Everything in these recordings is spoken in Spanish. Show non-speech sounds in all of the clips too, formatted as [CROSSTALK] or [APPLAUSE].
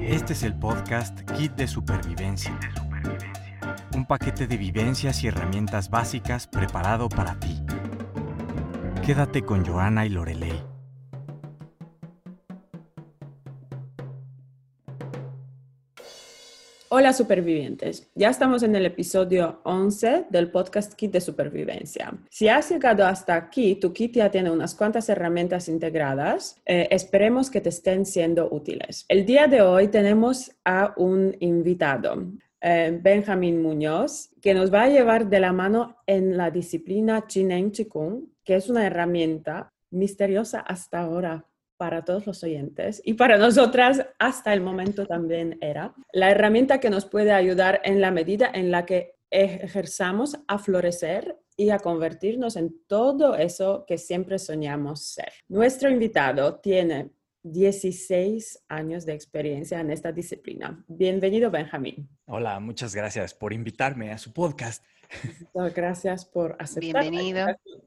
Este es el podcast Kit de Supervivencia. Un paquete de vivencias y herramientas básicas preparado para ti. Quédate con Joana y Lorelei. Hola supervivientes, ya estamos en el episodio 11 del podcast Kit de Supervivencia. Si has llegado hasta aquí, tu kit ya tiene unas cuantas herramientas integradas. Eh, esperemos que te estén siendo útiles. El día de hoy tenemos a un invitado. Eh, Benjamín Muñoz, que nos va a llevar de la mano en la disciplina Chinen Chikung, que es una herramienta misteriosa hasta ahora para todos los oyentes y para nosotras hasta el momento también era la herramienta que nos puede ayudar en la medida en la que ejerzamos a florecer y a convertirnos en todo eso que siempre soñamos ser. Nuestro invitado tiene 16 años de experiencia en esta disciplina. Bienvenido, Benjamín. Hola, muchas gracias por invitarme a su podcast. Gracias por aceptar. Bienvenido.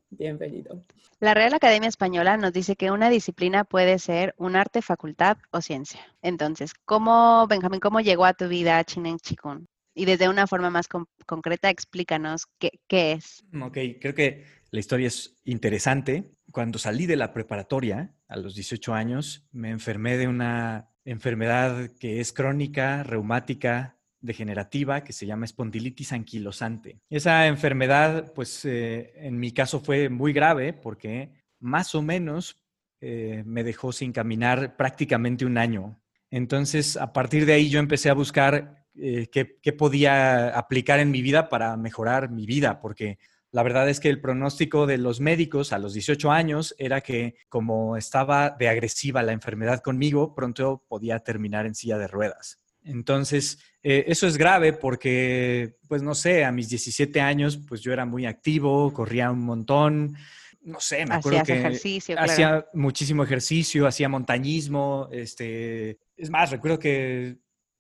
Bienvenido. La Real Academia Española nos dice que una disciplina puede ser un arte, facultad o ciencia. Entonces, ¿cómo, Benjamín, cómo llegó a tu vida Chinen Chikun? Y desde una forma más concreta, explícanos qué, qué es. Ok, creo que la historia es interesante. Cuando salí de la preparatoria, a los 18 años, me enfermé de una enfermedad que es crónica, reumática, degenerativa que se llama espondilitis anquilosante. Esa enfermedad, pues eh, en mi caso fue muy grave porque más o menos eh, me dejó sin caminar prácticamente un año. Entonces, a partir de ahí yo empecé a buscar eh, qué, qué, podía aplicar en mi vida para mejorar mi vida, porque la verdad es que el pronóstico de los médicos a los 18 años era que como estaba de agresiva la enfermedad conmigo, pronto podía terminar en silla de ruedas. Entonces, eh, eso es grave porque, pues no sé, a mis 17 años, pues yo era muy activo, corría un montón, no sé, me acuerdo que ejercicio, hacía muchísimo ejercicio, hacía montañismo, este, es más, recuerdo que,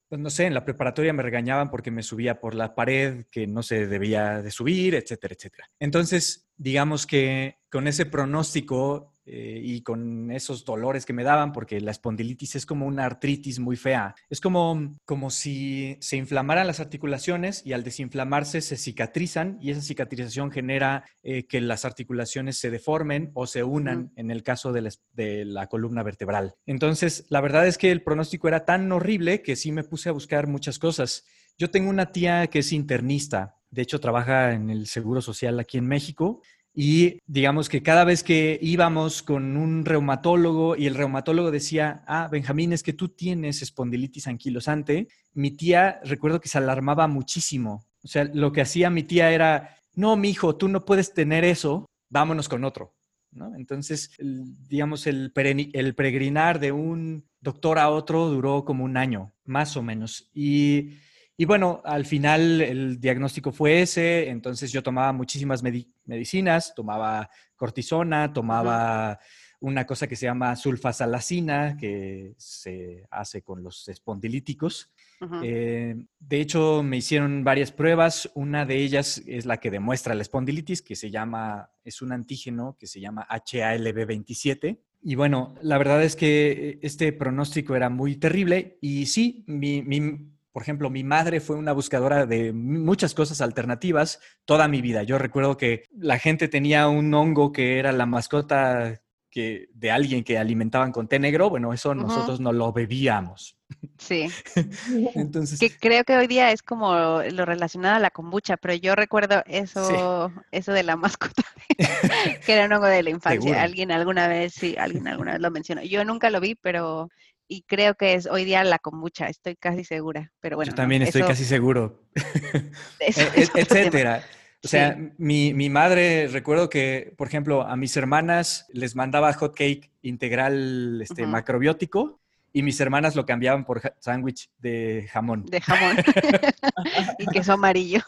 pues no sé, en la preparatoria me regañaban porque me subía por la pared que no se debía de subir, etcétera, etcétera. Entonces, digamos que con ese pronóstico eh, y con esos dolores que me daban, porque la espondilitis es como una artritis muy fea. Es como, como si se inflamaran las articulaciones y al desinflamarse se cicatrizan y esa cicatrización genera eh, que las articulaciones se deformen o se unan en el caso de la, de la columna vertebral. Entonces, la verdad es que el pronóstico era tan horrible que sí me puse a buscar muchas cosas. Yo tengo una tía que es internista, de hecho trabaja en el Seguro Social aquí en México y digamos que cada vez que íbamos con un reumatólogo y el reumatólogo decía, ah, Benjamín, es que tú tienes espondilitis anquilosante, mi tía recuerdo que se alarmaba muchísimo. O sea, lo que hacía mi tía era, no, mi hijo, tú no puedes tener eso, vámonos con otro. ¿no? Entonces, digamos, el, el peregrinar de un doctor a otro duró como un año, más o menos. Y y bueno, al final el diagnóstico fue ese, entonces yo tomaba muchísimas medicinas, tomaba cortisona, tomaba una cosa que se llama sulfasalacina, que se hace con los espondilíticos. Eh, de hecho, me hicieron varias pruebas. Una de ellas es la que demuestra la espondilitis, que se llama, es un antígeno que se llama HALB27. Y bueno, la verdad es que este pronóstico era muy terrible y sí, mi, mi por ejemplo, mi madre fue una buscadora de muchas cosas alternativas toda mi vida. Yo recuerdo que la gente tenía un hongo que era la mascota que, de alguien que alimentaban con té negro. Bueno, eso nosotros no lo bebíamos. Sí. [LAUGHS] Entonces. Que creo que hoy día es como lo relacionado a la kombucha, pero yo recuerdo eso, eso de la mascota, [LAUGHS] que era un hongo de la infancia. Alguien alguna vez, sí, alguien alguna vez lo mencionó. Yo nunca lo vi, pero y creo que es hoy día la kombucha, estoy casi segura, pero bueno. Yo también estoy casi seguro. [LAUGHS] E, etcétera. O sea, mi, mi, madre, recuerdo que, por ejemplo, a mis hermanas les mandaba hot cake integral este, macrobiótico y mis hermanas lo cambiaban por sándwich de jamón. De jamón. [LAUGHS] y queso amarillo.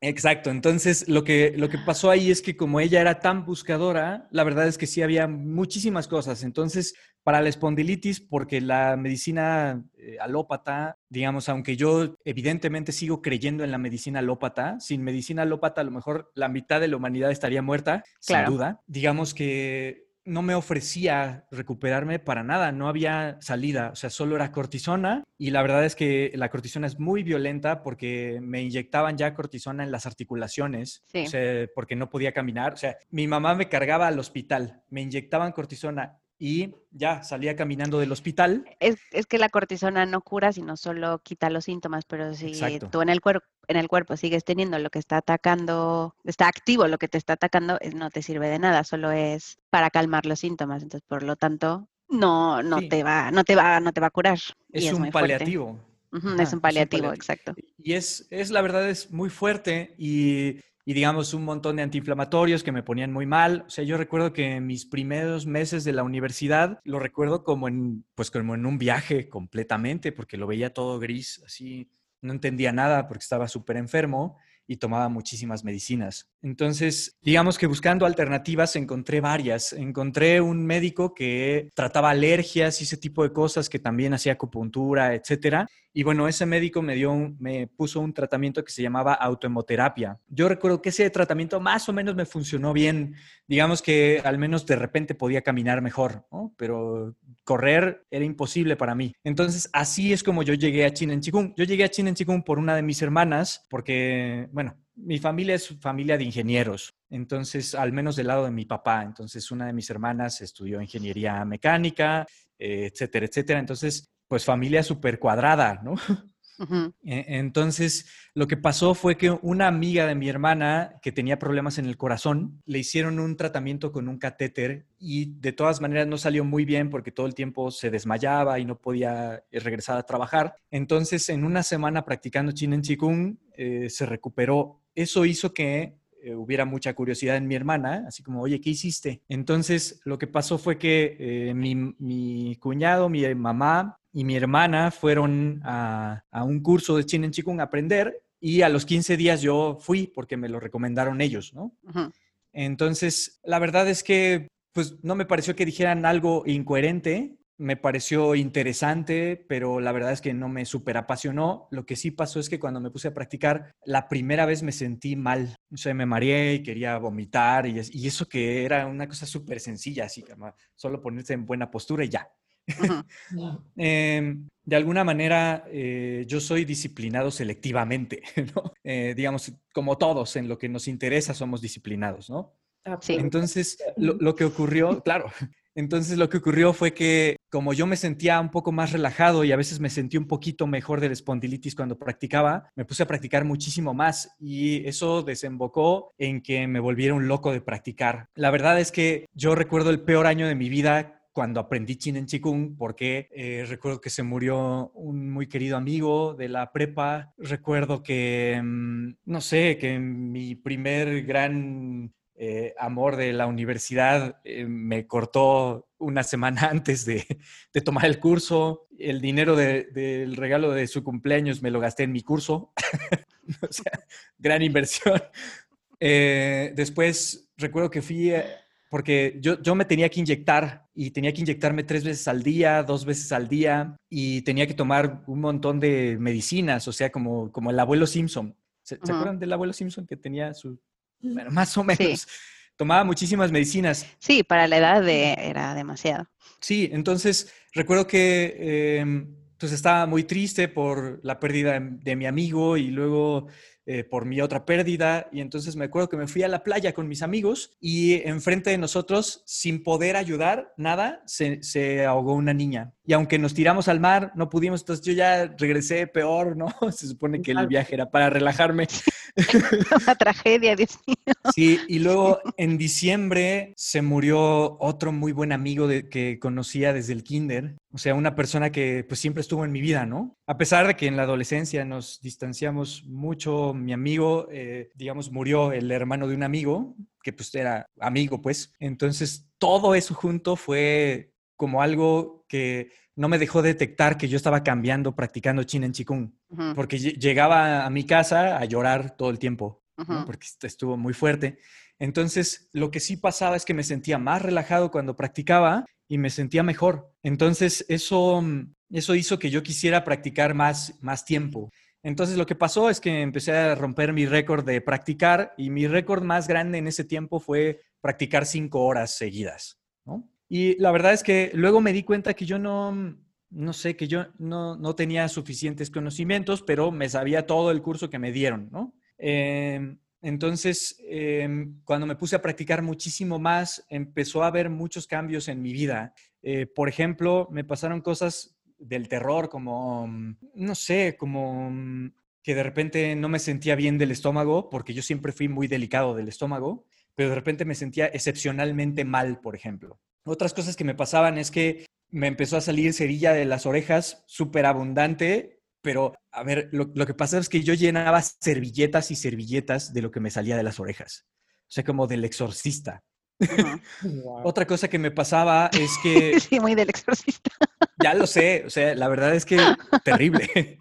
Exacto. Entonces, lo que, lo que pasó ahí es que como ella era tan buscadora, la verdad es que sí había muchísimas cosas. Entonces, para la espondilitis, porque la medicina eh, alópata, digamos, aunque yo evidentemente sigo creyendo en la medicina alópata, sin medicina alópata a lo mejor la mitad de la humanidad estaría muerta, sin duda. Digamos que no me ofrecía recuperarme para nada, no había salida, o sea, solo era cortisona y la verdad es que la cortisona es muy violenta porque me inyectaban ya cortisona en las articulaciones, porque no podía caminar, o sea, mi mamá me cargaba al hospital, me inyectaban cortisona y ya salía caminando del hospital. Es, que la cortisona no cura, sino solo quita los síntomas, pero si tú en el, cuerpo en el cuerpo sigues teniendo lo que está atacando, está activo lo que te está atacando, no te sirve de nada, solo es para calmar los síntomas. Entonces, por lo tanto, no, no te va, no te va, no te va a curar. Es, un paliativo. es un paliativo, exacto. Y es, es, la verdad, es muy fuerte y y digamos un montón de antiinflamatorios que me ponían muy mal. O sea, yo recuerdo que en mis primeros meses de la universidad lo recuerdo como en, pues como en un viaje completamente, porque lo veía todo gris, así, no entendía nada porque estaba súper enfermo y tomaba muchísimas medicinas. Entonces, digamos que buscando alternativas encontré varias. Encontré un médico que trataba alergias y ese tipo de cosas, que también hacía acupuntura, etcétera. Y bueno, ese médico me dio, me puso un tratamiento que se llamaba autohemoterapia. Yo recuerdo que ese tratamiento más o menos me funcionó bien. Digamos que al menos de repente podía caminar mejor, pero correr era imposible para mí. Entonces, así es como yo llegué a China en Chikung. Yo llegué a China en Chikung por una de mis hermanas, porque, bueno, mi familia es familia de ingenieros, entonces, al menos del lado de mi papá. Entonces, una de mis hermanas estudió ingeniería mecánica, eh, etcétera, etcétera. Entonces, pues familia súper cuadrada, ¿no? [LAUGHS] E, entonces, lo que pasó fue que una amiga de mi hermana que tenía problemas en el corazón, le hicieron un tratamiento con un catéter y de todas maneras no salió muy bien porque todo el tiempo se desmayaba y no podía eh, regresar a trabajar. Entonces, en una semana practicando Chin en Chikung, eh, se recuperó. Eso hizo que eh, hubiera mucha curiosidad en mi hermana, así como, oye, ¿qué hiciste? Entonces, lo que pasó fue que mi, mi, cuñado, mi mamá y mi hermana fueron a, un curso de Chin en Chikung a aprender y a los 15 días yo fui porque me lo recomendaron ellos, ¿no? Entonces, la verdad es que pues no me pareció que dijeran algo incoherente, me pareció interesante, pero la verdad es que no me super apasionó. Lo que sí pasó es que cuando me puse a practicar, la primera vez me sentí mal. O sea, me mareé y quería vomitar y, y eso que era una cosa súper sencilla, así que solo ponerse en buena postura y ya. [LAUGHS] Em, de alguna manera, eh, yo soy disciplinado selectivamente, [LAUGHS] ¿no? Eh, digamos, como todos, en lo que nos interesa somos disciplinados, ¿no? Entonces, lo, que ocurrió, claro, [LAUGHS] entonces lo que ocurrió fue que como yo me sentía un poco más relajado y a veces me sentí un poquito mejor de la espondilitis cuando practicaba, me puse a practicar muchísimo más y eso desembocó en que me volviera un loco de practicar. La verdad es que yo recuerdo el peor año de mi vida cuando aprendí Chin en Chikung, porque eh, recuerdo que se murió un muy querido amigo de la prepa. Recuerdo que, mm, no sé, que mi primer gran eh, amor de la universidad eh, me cortó una semana [LAUGHS] antes de, tomar el curso. El dinero del regalo de su cumpleaños me lo gasté en mi curso. [LAUGHS] o sea, gran inversión. después recuerdo que fui porque yo, yo me tenía que inyectar y tenía que inyectarme tres veces al día, dos veces al día y tenía que tomar un montón de medicinas, o sea, como, como el abuelo Simpson. ¿Se, acuerdan del abuelo Simpson que tenía su... Bueno, más o menos. Tomaba muchísimas medicinas. Sí, para la edad de, era demasiado. Sí, entonces recuerdo que em, pues estaba muy triste por la pérdida de mi amigo y luego eh, por mi otra pérdida. Y entonces me acuerdo que me fui a la playa con mis amigos y enfrente de nosotros, sin poder ayudar, nada, se, se ahogó una niña. Y aunque nos tiramos al mar, no pudimos, entonces yo ya regresé peor, ¿no? [LAUGHS] Se supone que el viaje era para relajarme. [LAUGHS] Una tragedia, Dios [LAUGHS] mío. Sí, y luego en diciembre se murió otro muy buen amigo de, que conocía desde el kinder, o sea, una persona que pues siempre estuvo en mi vida, ¿no? A pesar de que en la adolescencia nos distanciamos mucho, mi amigo, eh, digamos, murió el hermano de un amigo, que pues era amigo, pues. Entonces, todo eso junto fue como algo que no me dejó detectar que yo estaba cambiando practicando chin en chikung, porque llegaba a mi casa a llorar todo el tiempo, porque estuvo muy fuerte. Entonces, lo que sí pasaba es que me sentía más relajado cuando practicaba y me sentía mejor. Entonces, eso, eso hizo que yo quisiera practicar más, más tiempo. Entonces, lo que pasó es que empecé a romper mi récord de practicar y mi récord más grande en ese tiempo fue practicar cinco horas seguidas. Y la verdad es que luego me di cuenta que yo no, no sé, que yo no, no tenía suficientes conocimientos, pero me sabía todo el curso que me dieron. Em, entonces, em, cuando me puse a practicar muchísimo más, empezó a haber muchos cambios en mi vida. Eh, por ejemplo, me pasaron cosas del terror, como, no sé, como que de repente no me sentía bien del estómago, porque yo siempre fui muy delicado del estómago, pero de repente me sentía excepcionalmente mal, por ejemplo. Otras cosas que me pasaban es que me empezó a salir cerilla de las orejas súper abundante, pero a ver, lo, que pasa es que yo llenaba servilletas y servilletas de lo que me salía de las orejas. O sea, como del exorcista. [LAUGHS] Otra cosa que me pasaba es que... [LAUGHS] Sí, muy del exorcista. [LAUGHS] ya lo sé, o sea, la verdad es que terrible.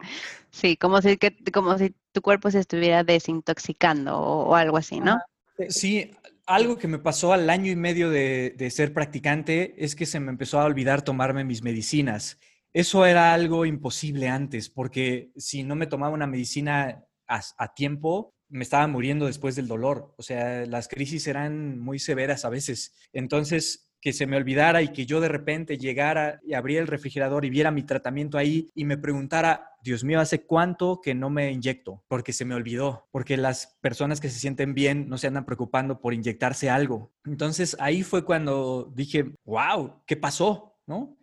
Sí, como si, que, como si tu cuerpo se estuviera desintoxicando o, algo así, ¿no? Sí, algo que me pasó al año y medio de, ser practicante es que se me empezó a olvidar tomarme mis medicinas. Eso era algo imposible antes, porque si no me tomaba una medicina a, tiempo, me estaba muriendo después del dolor. O sea, las crisis eran muy severas a veces. Entonces, que se me olvidara y que yo de repente llegara y abriera el refrigerador y viera mi tratamiento ahí y me preguntara, Dios mío, ¿hace cuánto que no me inyecto? Porque se me olvidó, porque las personas que se sienten bien no se andan preocupando por inyectarse algo. Entonces ahí fue cuando dije, wow, ¿qué pasó? ¿No?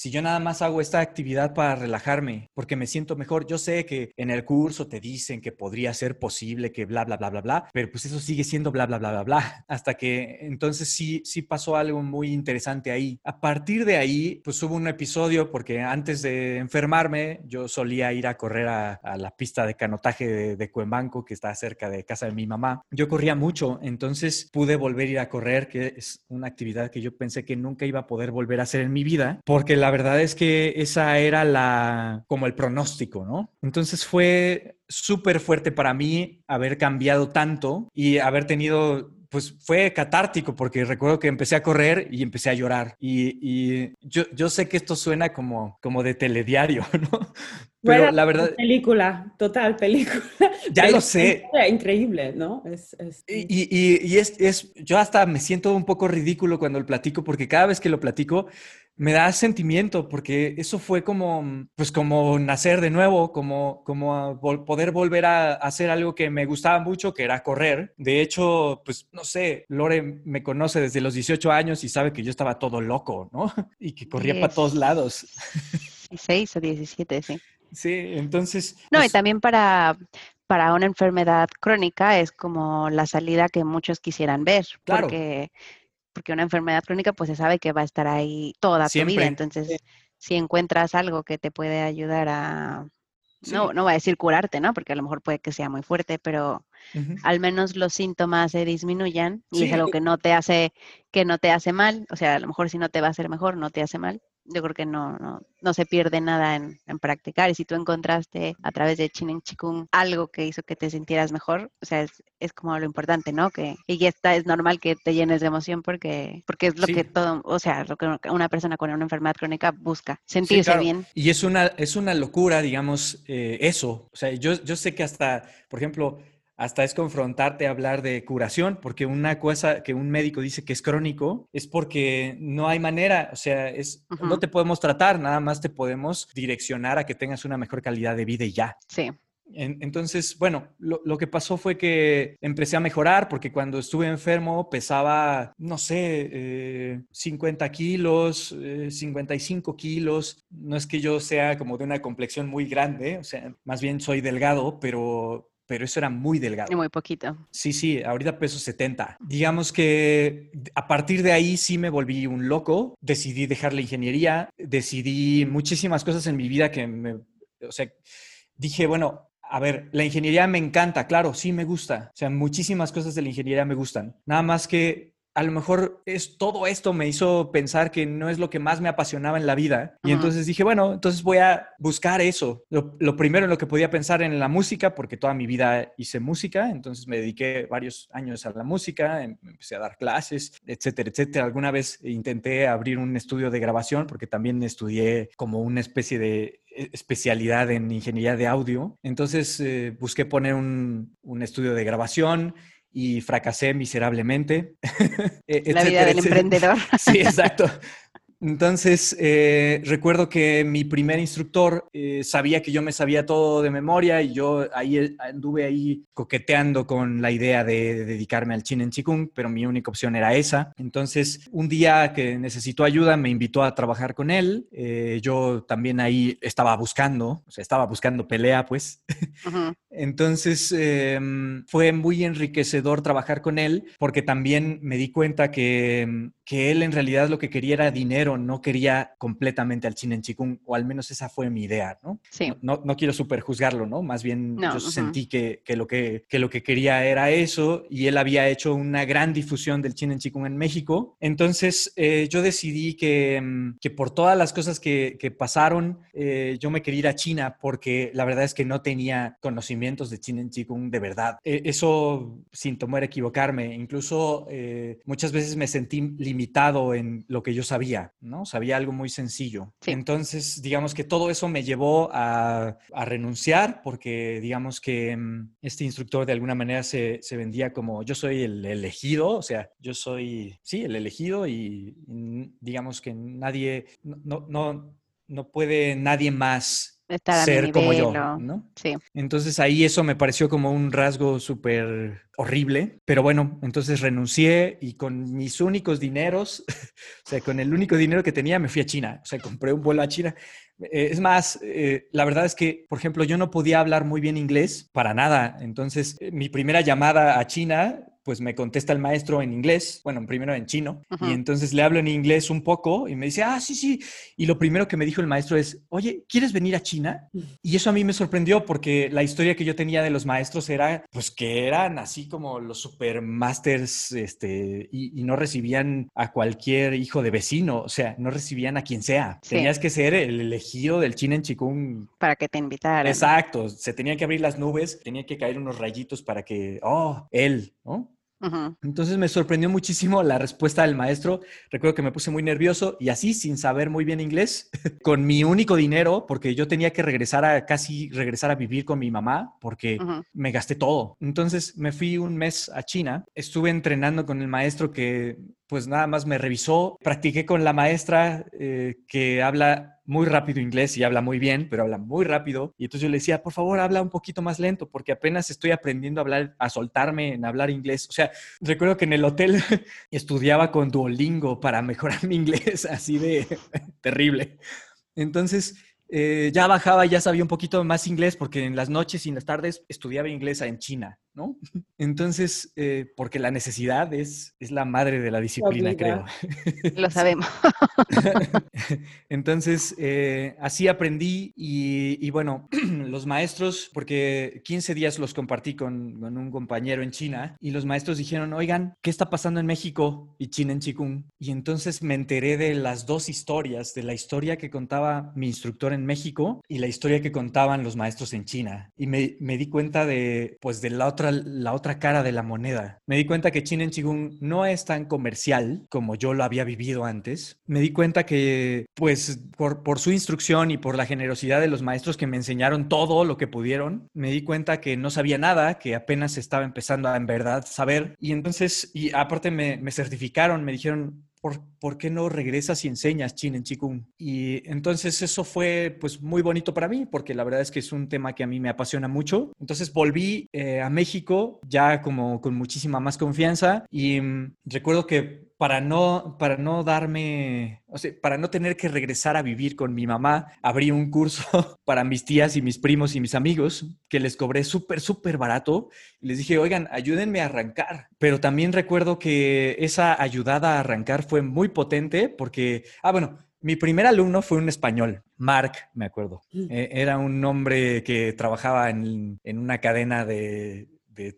Si yo nada más hago esta actividad para relajarme, porque me siento mejor, yo sé que en el curso te dicen que podría ser posible, que bla, bla, bla, bla, bla, pero pues eso sigue siendo bla, bla, bla, bla, bla, [LAUGHS] hasta que entonces sí, sí pasó algo muy interesante ahí. A partir de ahí, pues hubo un episodio, porque antes de enfermarme, yo solía ir a correr a, la pista de canotaje de, de Cuembanco, que está cerca de casa de mi mamá. Yo corría mucho, entonces pude volver a ir a correr, que es una actividad que yo pensé que nunca iba a poder volver a hacer en mi vida, porque la verdad es que esa era la, como el pronóstico, ¿no? Entonces fue súper fuerte para mí haber cambiado tanto y haber tenido pues fue catártico porque recuerdo que empecé a correr y empecé a llorar. Y, yo, yo, sé que esto suena como, como de telediario, [LAUGHS] ¿no? Pero la verdad... Película, total, película. [LAUGHS] Ya lo sé. Increíble, ¿no? Es, Y, y es, es, yo hasta me siento un poco ridículo cuando lo platico porque cada vez que lo platico me da sentimiento porque eso fue como, pues como nacer de nuevo, como, como poder volver a hacer algo que me gustaba mucho, que era correr. De hecho, pues no sé, Lore me conoce desde los 18 años y sabe que yo estaba todo loco, ¿no? [LAUGHS] Y que corría para todos lados. 16 o 17, sí. Sí, entonces... No, y pues también para, para una enfermedad crónica es como la salida que muchos quisieran ver, claro. porque porque una enfermedad crónica pues se sabe que va a estar ahí toda tu vida. Entonces, si encuentras algo que te puede ayudar a, no, no va a decir curarte, ¿no? Porque a lo mejor puede que sea muy fuerte, pero al menos los síntomas se disminuyan y es algo que no te hace, que no te hace mal. O sea, a lo mejor si no te va a hacer mejor, no te hace mal yo creo que no, no, no se pierde nada en, en, practicar. Y si tú encontraste a través de Chinen Chikung algo que hizo que te sintieras mejor, o sea, es, es como lo importante, ¿no? Que, y ya está, es normal que te llenes de emoción porque, porque es lo que todo, o sea, lo que una persona con una enfermedad crónica busca, sentirse bien. Y es una, es una locura, digamos, eh, eso. O sea, yo, yo sé que hasta, por ejemplo, hasta es confrontarte a hablar de curación, porque una cosa que un médico dice que es crónico es porque no hay manera, o sea, es, no te podemos tratar, nada más te podemos direccionar a que tengas una mejor calidad de vida y ya. Sí. entonces, bueno, lo, que pasó fue que empecé a mejorar porque cuando estuve enfermo pesaba, no sé, 50 eh, kilos, 55 eh, kilos. No es que yo sea como de una complexión muy grande, o sea, más bien soy delgado, pero pero eso era muy delgado. Muy poquito. Sí, sí, ahorita peso 70. Digamos que a partir de ahí sí me volví un loco, decidí dejar la ingeniería, decidí muchísimas cosas en mi vida que me, o sea, dije, bueno, a ver, la ingeniería me encanta, claro, sí me gusta. O sea, muchísimas cosas de la ingeniería me gustan. Nada más que a lo mejor es todo esto me hizo pensar que no es lo que más me apasionaba en la vida. Y entonces dije, bueno, entonces voy a buscar eso. Lo, primero en lo que podía pensar en la música, porque toda mi vida hice música, entonces me dediqué varios años a la música, em, empecé a dar clases, etcétera, etcétera. Alguna vez intenté abrir un estudio de grabación, porque también estudié como una especie de e, especialidad en ingeniería de audio. Entonces eh, busqué poner un, un estudio de grabación y fracasé miserablemente. [LAUGHS] La vida del emprendedor. Sí, exacto. Entonces, eh, recuerdo que mi primer instructor eh, sabía que yo me sabía todo de memoria y yo ahí eh, anduve ahí coqueteando con la idea de, dedicarme al chin en chikung, pero mi única opción era esa. Entonces, un día que necesitó ayuda, me invitó a trabajar con él. yo también ahí estaba buscando, o sea, estaba buscando pelea, pues. [LAUGHS] Entonces, em, fue muy enriquecedor trabajar con él porque también me di cuenta que, que él en realidad lo que quería era dinero no quería completamente al chin en chikung, o al menos esa fue mi idea, ¿no? Sí. No, no quiero superjuzgarlo, ¿no? Más bien yo sentí que, que, lo que, que, lo que quería era eso y él había hecho una gran difusión del chin en chikung en México. Entonces eh, yo decidí que, mm, que, por todas las cosas que, que pasaron, eh, yo me quería ir a China porque la verdad es que no tenía conocimientos de chin en chikung de verdad. E, eso sin tomar equivocarme, incluso eh, muchas veces me sentí limitado en lo que yo sabía. ¿No? Sabía algo muy sencillo. Entonces, digamos que todo eso me llevó a, renunciar porque, digamos que mm, este instructor de alguna manera se, vendía como yo soy el elegido, o sea, yo soy, sí, el elegido y, digamos que nadie, no, no, no puede nadie más ser como yo, ¿no? Sí. Entonces ahí eso me pareció como un rasgo súper horrible, pero bueno, entonces renuncié y con mis únicos dineros, [LAUGHS] o sea, con el único dinero que tenía me fui a China, o sea, compré un vuelo a China. Eh, es más, eh, la verdad es que, por ejemplo, yo no podía hablar muy bien inglés para nada, entonces eh, mi primera llamada a China pues me contesta el maestro en inglés, bueno, primero en chino, y entonces le hablo en inglés un poco y me dice, ah, sí, sí. Y lo primero que me dijo el maestro es, oye, ¿quieres venir a China? Mm. Y eso a mí me sorprendió porque la historia que yo tenía de los maestros era, pues que eran así como los supermasters, este, y, no recibían a cualquier hijo de vecino, o sea, no recibían a quien sea. Tenías que ser el elegido del China en Chikung. Para que te invitaran. Exacto, se tenían que abrir las nubes, tenía que caer unos rayitos para que, oh, él, ¿no? Entonces me sorprendió muchísimo la respuesta del maestro. Recuerdo que me puse muy nervioso y así, sin saber muy bien inglés, [LAUGHS] con mi único dinero, porque yo tenía que regresar a casi regresar a vivir con mi mamá, porque me gasté todo. Entonces me fui un mes a China, estuve entrenando con el maestro que pues nada más me revisó, practiqué con la maestra eh, que habla muy rápido inglés y habla muy bien, pero habla muy rápido. Y entonces yo le decía, por favor, habla un poquito más lento, porque apenas estoy aprendiendo a hablar, a soltarme en hablar inglés. O sea, recuerdo que en el hotel [LAUGHS] estudiaba con Duolingo para mejorar [LAUGHS] mi inglés, así de [LAUGHS] terrible. Entonces, eh, ya bajaba, ya sabía un poquito más inglés, porque en las noches y en las tardes estudiaba inglés en China. ¿No? Entonces, eh, porque la necesidad es, es la madre de la disciplina, creo. [LAUGHS] Lo sabemos. [LAUGHS] Entonces, eh, así aprendí y, bueno, [CLEARS THROAT] los maestros, porque 15 días los compartí con, un compañero en China y los maestros dijeron, oigan, ¿qué está pasando en México y China en Chikung? Y entonces me enteré de las dos historias, de la historia que contaba mi instructor en México y la historia que contaban los maestros en China. Y me, me di cuenta de, pues, de la la otra cara de la moneda. Me di cuenta que Chin en Chigung no es tan comercial como yo lo había vivido antes. Me di cuenta que, pues, por, su instrucción y por la generosidad de los maestros que me enseñaron todo lo que pudieron, me di cuenta que no sabía nada, que apenas estaba empezando a en verdad saber. Y entonces, y aparte me certificaron, me dijeron, ¿por, qué no regresas y enseñas Chin en Chikung? Y entonces eso fue pues muy bonito para mí, porque la verdad es que es un tema que a mí me apasiona mucho. Entonces volví eh, a México ya como con muchísima más confianza y mm, recuerdo que para no, para no darme, o sea, para no tener que regresar a vivir con mi mamá, abrí un curso [LAUGHS] para mis tías y mis primos y mis amigos que les cobré súper, súper barato. Y les dije, oigan, ayúdenme a arrancar. Pero también recuerdo que esa ayudada a arrancar fue muy potente porque, ah, bueno, mi primer alumno fue un español, Mark, me acuerdo. Mm. E, era un hombre que trabajaba en, en una cadena de,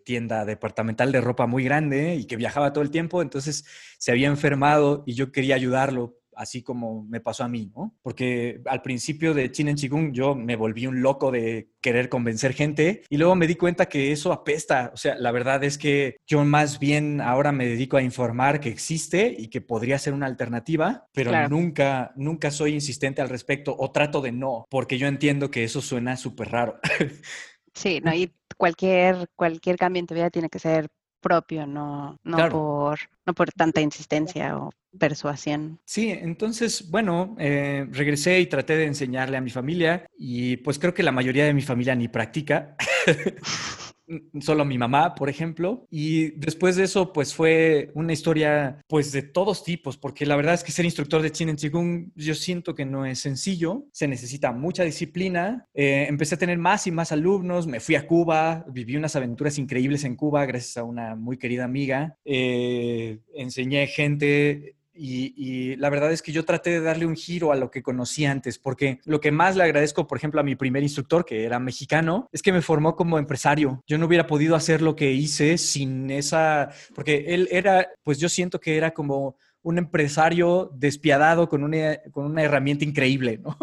tienda departamental de ropa muy grande y que viajaba todo el tiempo, entonces se había enfermado y yo quería ayudarlo, así como me pasó a mí, ¿no? Porque al principio de Chin en Chigung yo me volví un loco de querer convencer gente y luego me di cuenta que eso apesta, o sea, la verdad es que yo más bien ahora me dedico a informar que existe y que podría ser una alternativa, pero nunca, nunca soy insistente al respecto o trato de no, porque yo entiendo que eso suena súper raro. [LAUGHS] Sí, no, y cualquier, cualquier cambio en tu vida tiene que ser propio, no, no, por, no por tanta insistencia o persuasión. Sí, entonces, bueno, eh, regresé y traté de enseñarle a mi familia y pues creo que la mayoría de mi familia ni practica. [LAUGHS] solo mi mamá, por ejemplo. Y después de eso, pues fue una historia, pues de todos tipos, porque la verdad es que ser instructor de Chin Qigong, yo siento que no es sencillo, se necesita mucha disciplina. Eh, empecé a tener más y más alumnos, me fui a Cuba, viví unas aventuras increíbles en Cuba gracias a una muy querida amiga. Eh, enseñé gente y, la verdad es que yo traté de darle un giro a lo que conocí antes, porque lo que más le agradezco, por ejemplo, a mi primer instructor, que era mexicano, es que me formó como empresario. Yo no hubiera podido hacer lo que hice sin esa, porque él era, pues yo siento que era como un empresario despiadado con una, con una herramienta increíble, ¿no?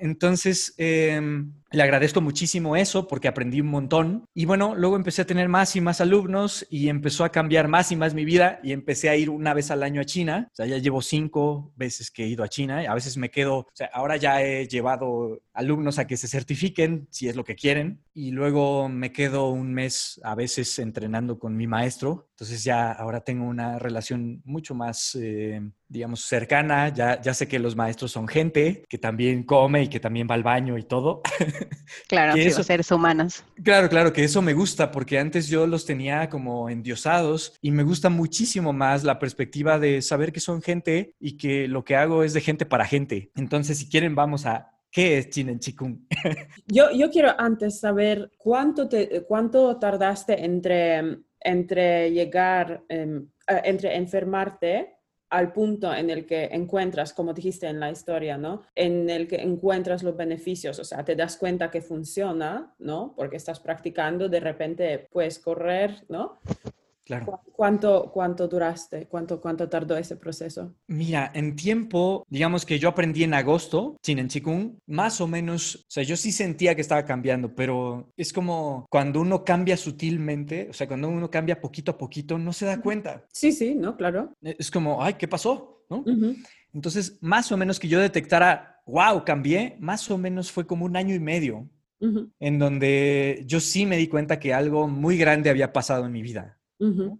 Entonces, em, le agradezco muchísimo eso porque aprendí un montón. Y bueno, luego empecé a tener más y más alumnos y empezó a cambiar más y más mi vida y empecé a ir una vez al año a China. O sea, ya llevo cinco veces que he ido a China. A veces me quedo, o sea, ahora ya he llevado alumnos a que se certifiquen si es lo que quieren. Y luego me quedo un mes a veces entrenando con mi maestro. Entonces ya ahora tengo una relación mucho más, eh, digamos, cercana. Ya, ya sé que los maestros son gente que también come y que también va al baño y todo. [LAUGHS] [LAUGHS] Claro, que seres humanos. Claro, claro, que eso me gusta porque antes yo los tenía como endiosados y me gusta muchísimo más la perspectiva de saber que son gente y que lo que hago es de gente para gente. Entonces, si quieren, vamos a ¿Qué es Chinen Chikung? [LAUGHS] yo, yo quiero antes saber cuánto, te, cuánto tardaste entre, entre llegar, em, eh, entre enfermarte al punto en el que encuentras, como dijiste en la historia, ¿no? En el que encuentras los beneficios, o sea, te das cuenta que funciona, ¿no? Porque estás practicando, de repente puedes correr, ¿no? ¿Cuánto, cuánto duraste? ¿Cuánto, ¿Cuánto tardó ese proceso? Mira, en tiempo, digamos que yo aprendí en agosto, en Chikung, más o menos, o sea, yo sí sentía que estaba cambiando, pero es como cuando uno cambia sutilmente, o sea, cuando uno cambia poquito a poquito, no se da cuenta. Sí, sí, ¿no? Claro. E, es como, ay, ¿qué pasó? ¿No? Entonces, más o menos que yo detectara, wow, cambié, más o menos fue como un año y medio, en donde yo sí me di cuenta que algo muy grande había pasado en mi vida.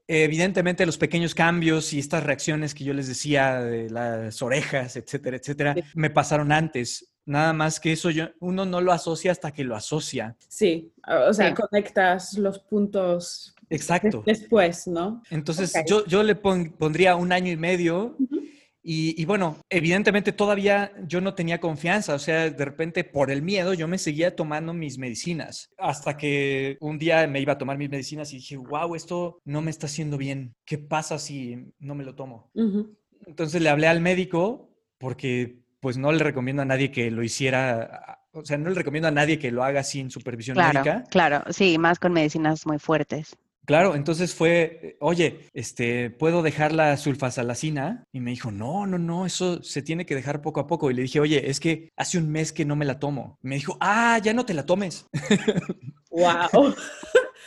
Evidentemente los pequeños cambios y estas reacciones que yo les decía de las orejas, etcétera, etcétera, me pasaron antes. Nada más que eso yo, uno no lo asocia hasta que lo asocia. Sí, o sea, conectas los puntos Exacto. después, ¿no? Entonces yo, yo le pondría un año y medio y, bueno, evidentemente todavía yo no tenía confianza, o sea, de repente por el miedo yo me seguía tomando mis medicinas, hasta que un día me iba a tomar mis medicinas y dije, wow, esto no me está haciendo bien, ¿qué pasa si no me lo tomo? Entonces le hablé al médico porque pues no le recomiendo a nadie que lo hiciera, o sea, no le recomiendo a nadie que lo haga sin supervisión médica. Claro, sí, más con medicinas muy fuertes. Claro, entonces fue, oye, este, ¿puedo dejar la sulfasalacina? Y me dijo, no, no, no, eso se tiene que dejar poco a poco. Y le dije, oye, es que hace un mes que no me la tomo. me dijo, ah, ya no te la tomes. Wow.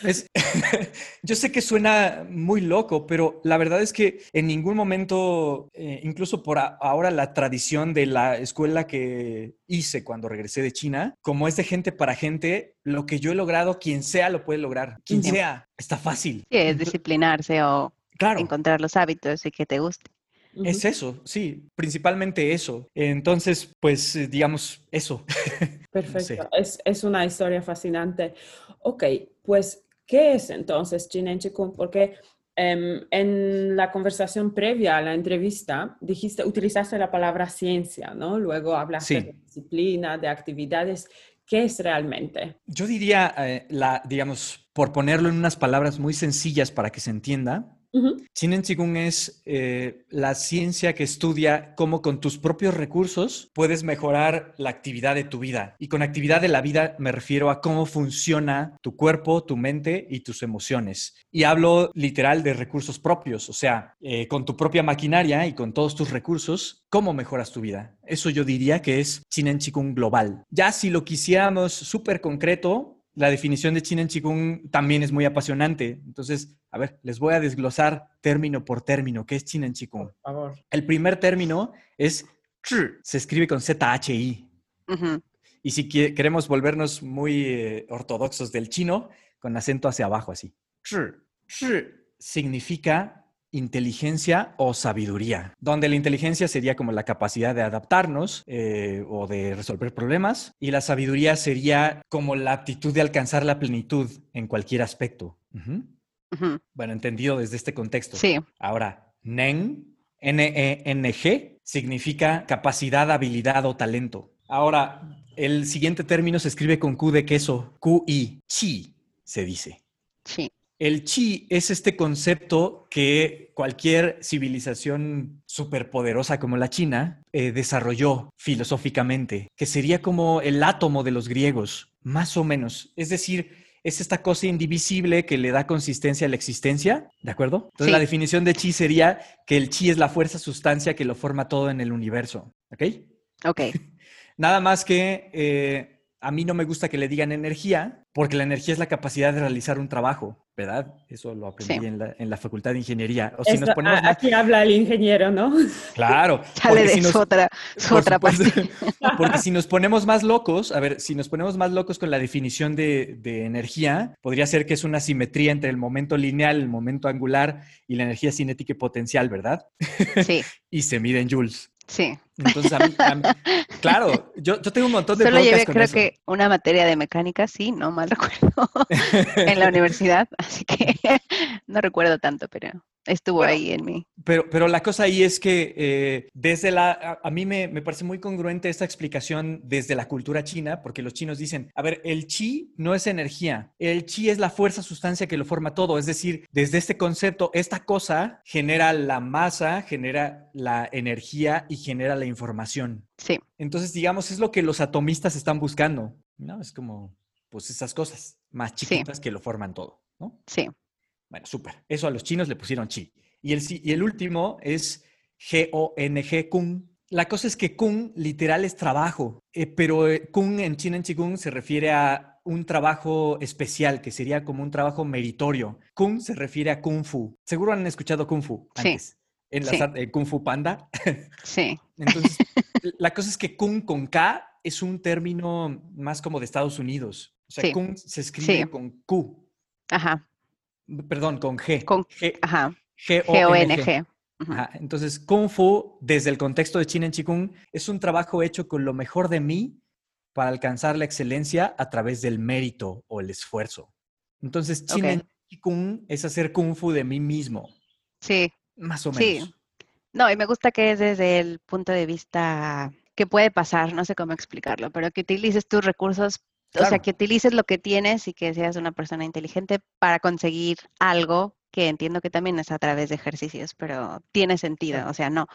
[LAUGHS] yo sé que suena muy loco, pero la verdad es que en ningún momento, eh, incluso por ahora la tradición de la escuela que hice cuando regresé de China, como es de gente para gente, lo que yo he logrado, quien sea lo puede lograr. Quien sea, está fácil. Sí, es disciplinarse o encontrar los hábitos y que te guste. Es eso, sí, principalmente eso. Entonces, pues, eh, digamos, eso. [LAUGHS] Perfecto, es, es, una historia fascinante. Ok, pues ¿Qué es entonces Jinen Chikung? Porque em, en la conversación previa a la entrevista dijiste, utilizaste la palabra ciencia, ¿no? Luego hablaste de disciplina, de actividades. ¿Qué es realmente? Yo diría, eh, la, digamos, por ponerlo en unas palabras muy sencillas para que se entienda, Uh es eh, la ciencia que estudia cómo con tus propios recursos puedes mejorar la actividad de tu vida. Y con actividad de la vida me refiero a cómo funciona tu cuerpo, tu mente y tus emociones. Y hablo literal de recursos propios, o sea, eh, con tu propia maquinaria y con todos tus recursos, cómo mejoras tu vida. Eso yo diría que es Chinen Chikung global. Ya si lo quisiéramos súper concreto, la definición de Chinen Chikung también es muy apasionante. Entonces, a ver, les voy a desglosar término por término. ¿Qué es Chikung? Por favor. El primer término es se escribe con Z-H-I. Y si queremos volvernos muy eh, ortodoxos del chino, con acento hacia abajo, así. significa inteligencia o sabiduría, donde la inteligencia sería como la capacidad de adaptarnos eh, o de resolver problemas y la sabiduría sería como la aptitud de alcanzar la plenitud en cualquier aspecto. Bueno, entendido desde este contexto. Sí. Ahora, NEN, N-E-N-G, significa capacidad, habilidad o talento. Ahora, el siguiente término se escribe con Q de queso, Q-I, chi, se dice. Sí. El chi es este concepto que cualquier civilización superpoderosa como la China eh, desarrolló filosóficamente, que sería como el átomo de los griegos, más o menos. Es decir, es esta cosa indivisible que le da consistencia a la existencia, ¿de acuerdo? Entonces la definición de chi sería que el chi es la fuerza sustancia que lo forma todo en el universo, ¿ok? Ok. [LAUGHS] Nada más que eh, a mí no me gusta que le digan energía, porque la energía es la capacidad de realizar un trabajo, ¿verdad? Eso lo aprendí en, la, Facultad de Ingeniería. O si nos ponemos aquí habla el ingeniero, ¿no? [LAUGHS] Claro. [LAUGHS] Si nos, otra, otra parte. [LAUGHS] Porque si nos ponemos más locos, a ver, si nos ponemos más locos con la definición de, de energía, podría ser que es una simetría entre el momento lineal, el momento angular y la energía cinética y potencial, ¿verdad? Sí. y se mide en joules. Sí. Entonces, a mí, [LAUGHS] claro, yo, yo, tengo un montón de Solo llevé, creo que una materia de mecánica, sí, no mal [LAUGHS] recuerdo, en la [LAUGHS] universidad, así que no recuerdo tanto, pero estuvo ahí en mí. Pero, pero la cosa ahí es que eh, desde la, a, mí me, me, parece muy congruente esta explicación desde la cultura china, porque los chinos dicen, a ver, el chi no es energía, el chi es la fuerza sustancia que lo forma todo, es decir, desde este concepto, esta cosa genera la masa, genera la energía y genera la información. Sí. Entonces, digamos, es lo que los atomistas están buscando, ¿no? Es como, pues, esas cosas más chiquitas que lo forman todo, ¿no? Sí. Bueno, súper. Eso a los chinos le pusieron chi. Y el, y el último es G-O-N-G, Kung. La cosa es que Kung literal es trabajo, eh, pero eh, Kung en China en Qigong se refiere a un trabajo especial, que sería como un trabajo meritorio. Kung se refiere a Kung Fu. Seguro han escuchado Kung Fu antes. Sí. En la eh, Kung Fu Panda. [LAUGHS] Sí. Entonces, [LAUGHS] la cosa es que Kung con K es un término más como de Estados Unidos. O sea, Kung se escribe con Q. Ajá. Perdón, con G. Con G. Ajá. G-O-N-G. Entonces, Kung Fu, desde el contexto de China en Qigong, es un trabajo hecho con lo mejor de mí para alcanzar la excelencia a través del mérito o el esfuerzo. Entonces, China en Qigong es hacer Kung Fu de mí mismo. Sí. Más o menos. Sí. No, y me gusta que es desde el punto de vista que puede pasar, no sé cómo explicarlo, pero que utilices tus recursos o sea, que utilices lo que tienes y que seas una persona inteligente para conseguir algo que entiendo que también es a través de ejercicios, pero tiene sentido. O sea, no,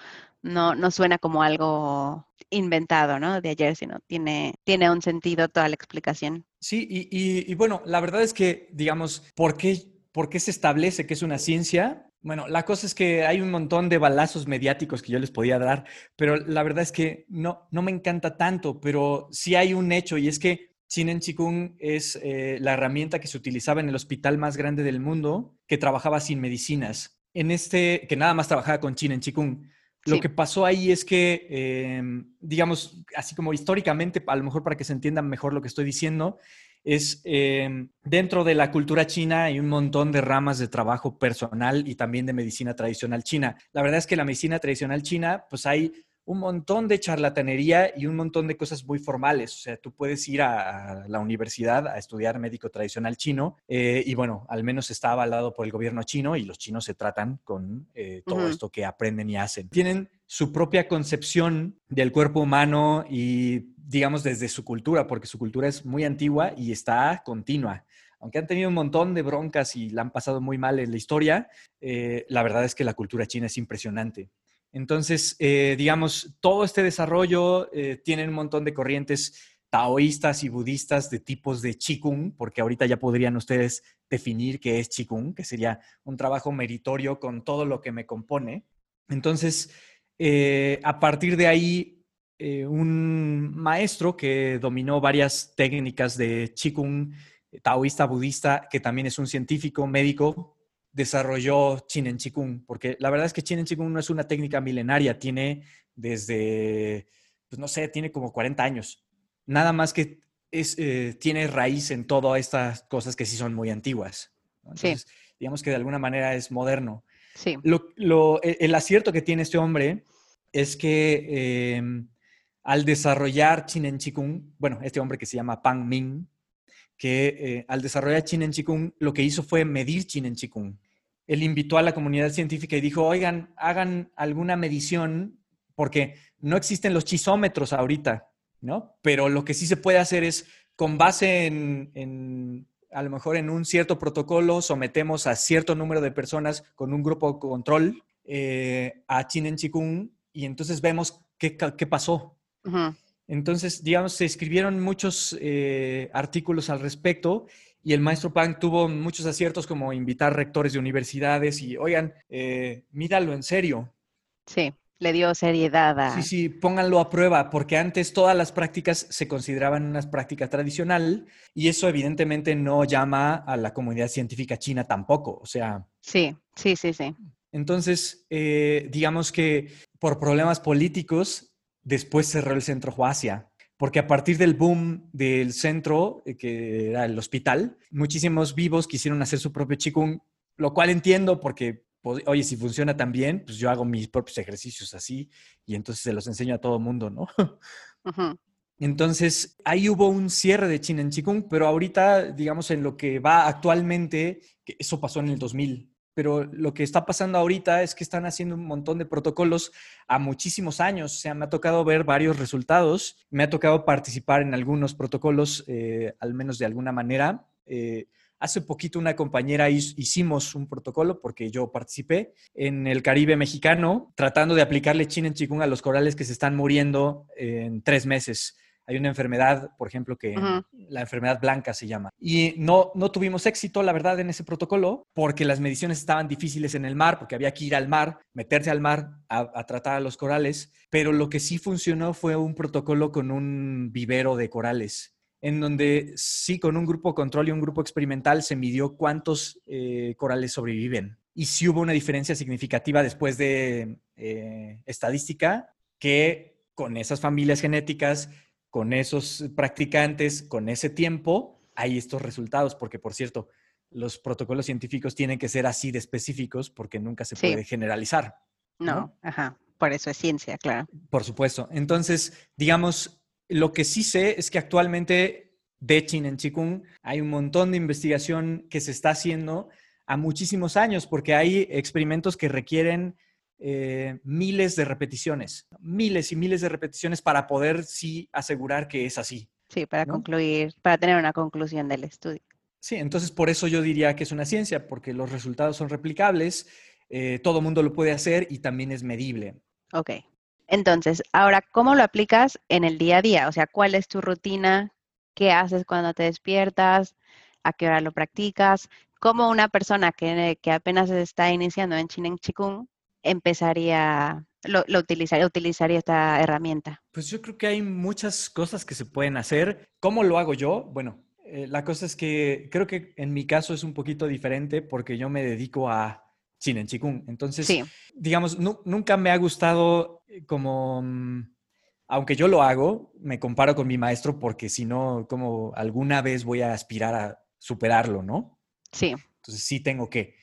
no, no suena como algo inventado, ¿no? De ayer, sino tiene, tiene un sentido toda la explicación. Sí, y, bueno, la verdad es que, digamos, ¿por qué, ¿por qué se establece que es una ciencia? Bueno, la cosa es que hay un montón de balazos mediáticos que yo les podía dar, pero la verdad es que no, no me encanta tanto, pero sí hay un hecho y es que Chinen Chikung es eh, la herramienta que se utilizaba en el hospital más grande del mundo que trabajaba sin medicinas. En este, que nada más trabajaba con Chinen Chikung. Lo que pasó ahí es que, em, digamos, así como históricamente, a lo mejor para que se entienda mejor lo que estoy diciendo, es em, dentro de la cultura china hay un montón de ramas de trabajo personal y también de medicina tradicional china. La verdad es que la medicina tradicional china, pues hay un montón de charlatanería y un montón de cosas muy formales. O sea, tú puedes ir a, la universidad a estudiar médico tradicional chino eh, y bueno, al menos está avalado por el gobierno chino y los chinos se tratan con eh, todo esto que aprenden y hacen. Tienen su propia concepción del cuerpo humano y digamos desde su cultura, porque su cultura es muy antigua y está continua aunque han tenido un montón de broncas y la han pasado muy mal en la historia, eh, la verdad es que la cultura china es impresionante. Entonces, eh, digamos, todo este desarrollo eh, tiene un montón de corrientes taoístas y budistas de tipos de Qigong, porque ahorita ya podrían ustedes definir qué es Qigong, que sería un trabajo meritorio con todo lo que me compone. Entonces, eh, a partir de ahí, un maestro que dominó varias técnicas de Qigong taoísta budista, que también es un científico médico, desarrolló Chinen Chikung, porque la verdad es que Chinen Chikung no es una técnica milenaria, tiene desde, pues no sé, tiene como 40 años. Nada más que es, eh, tiene raíz en todas estas cosas que sí son muy antiguas. Entonces, digamos que de alguna manera es moderno. Sí. E, el acierto que tiene este hombre es que em, al desarrollar Chinen Chikung, bueno, este hombre que se llama Pang Ming, que eh, al desarrollar Chinen Chikung, lo que hizo fue medir Chinen Chikung. Él invitó a la comunidad científica y dijo, oigan, hagan alguna medición, porque no existen los chisómetros ahorita, ¿no? Pero lo que sí se puede hacer es, con base en, a lo mejor en un cierto protocolo, sometemos a cierto número de personas con un grupo control eh, a Chinen Chikung y entonces vemos qué, qué pasó. Entonces, digamos, se escribieron muchos eh, artículos al respecto y el maestro Pang tuvo muchos aciertos como invitar rectores de universidades y, oigan, eh, míralo en serio. Sí, le dio seriedad a... Sí, sí, pónganlo a prueba, porque antes todas las prácticas se consideraban unas prácticas tradicional y eso evidentemente no llama a la comunidad científica china tampoco, o sea... Sí, sí, sí, sí. Entonces, eh, digamos que por problemas políticos después cerró el centro Joasia, porque a partir del boom del centro, eh, que era el hospital, muchísimos vivos quisieron hacer su propio Qigong, lo cual entiendo porque, pues, oye, si funciona tan bien, pues yo hago mis propios ejercicios así y entonces se los enseño a todo mundo, ¿no? [LAUGHS] Entonces, ahí hubo un cierre de China en Qigong, pero ahorita, digamos, en lo que va actualmente, que eso pasó en el 2000, pero lo que está pasando ahorita es que están haciendo un montón de protocolos a muchísimos años. O sea, me ha tocado ver varios resultados, me ha tocado participar en algunos protocolos, eh, al menos de alguna manera. Eh, hace poquito una compañera hicimos un protocolo, porque yo participé, en el Caribe mexicano, tratando de aplicarle chin en chikung a los corales que se están muriendo en tres meses hay una enfermedad, por ejemplo, que la enfermedad blanca se llama. Y no, no tuvimos éxito, la verdad, en ese protocolo porque las mediciones estaban difíciles en el mar, porque había que ir al mar, meterse al mar a, tratar a los corales. Pero lo que sí funcionó fue un protocolo con un vivero de corales en donde sí, con un grupo control y un grupo experimental se midió cuántos eh, corales sobreviven. Y sí hubo una diferencia significativa después de eh, estadística que con esas familias genéticas con esos practicantes, con ese tiempo, hay estos resultados, porque por cierto, los protocolos científicos tienen que ser así de específicos porque nunca se puede generalizar. ¿no? ajá, por eso es ciencia, claro. Por supuesto. Entonces, digamos, lo que sí sé es que actualmente de Chin en Chikung hay un montón de investigación que se está haciendo a muchísimos años porque hay experimentos que requieren eh, miles de repeticiones, miles y miles de repeticiones para poder sí asegurar que es así. Sí, para concluir, para tener una conclusión del estudio. Sí, entonces por eso yo diría que es una ciencia, porque los resultados son replicables, eh, todo mundo lo puede hacer y también es medible. Ok. Entonces, ahora, ¿cómo lo aplicas en el día a día? O sea, ¿cuál es tu rutina? ¿Qué haces cuando te despiertas? ¿A qué hora lo practicas? ¿Cómo una persona que, que apenas está iniciando en Chinen Chikung empezaría, lo, utilizaría, utilizaría esta herramienta? Pues yo creo que hay muchas cosas que se pueden hacer. ¿Cómo lo hago yo? Bueno, eh, la cosa es que creo que en mi caso es un poquito diferente porque yo me dedico a en Chikung. Entonces, digamos, nunca me ha gustado eh, como, mm, aunque yo lo hago, me comparo con mi maestro porque si no, como alguna vez voy a aspirar a superarlo, ¿no? Sí. Entonces sí tengo que.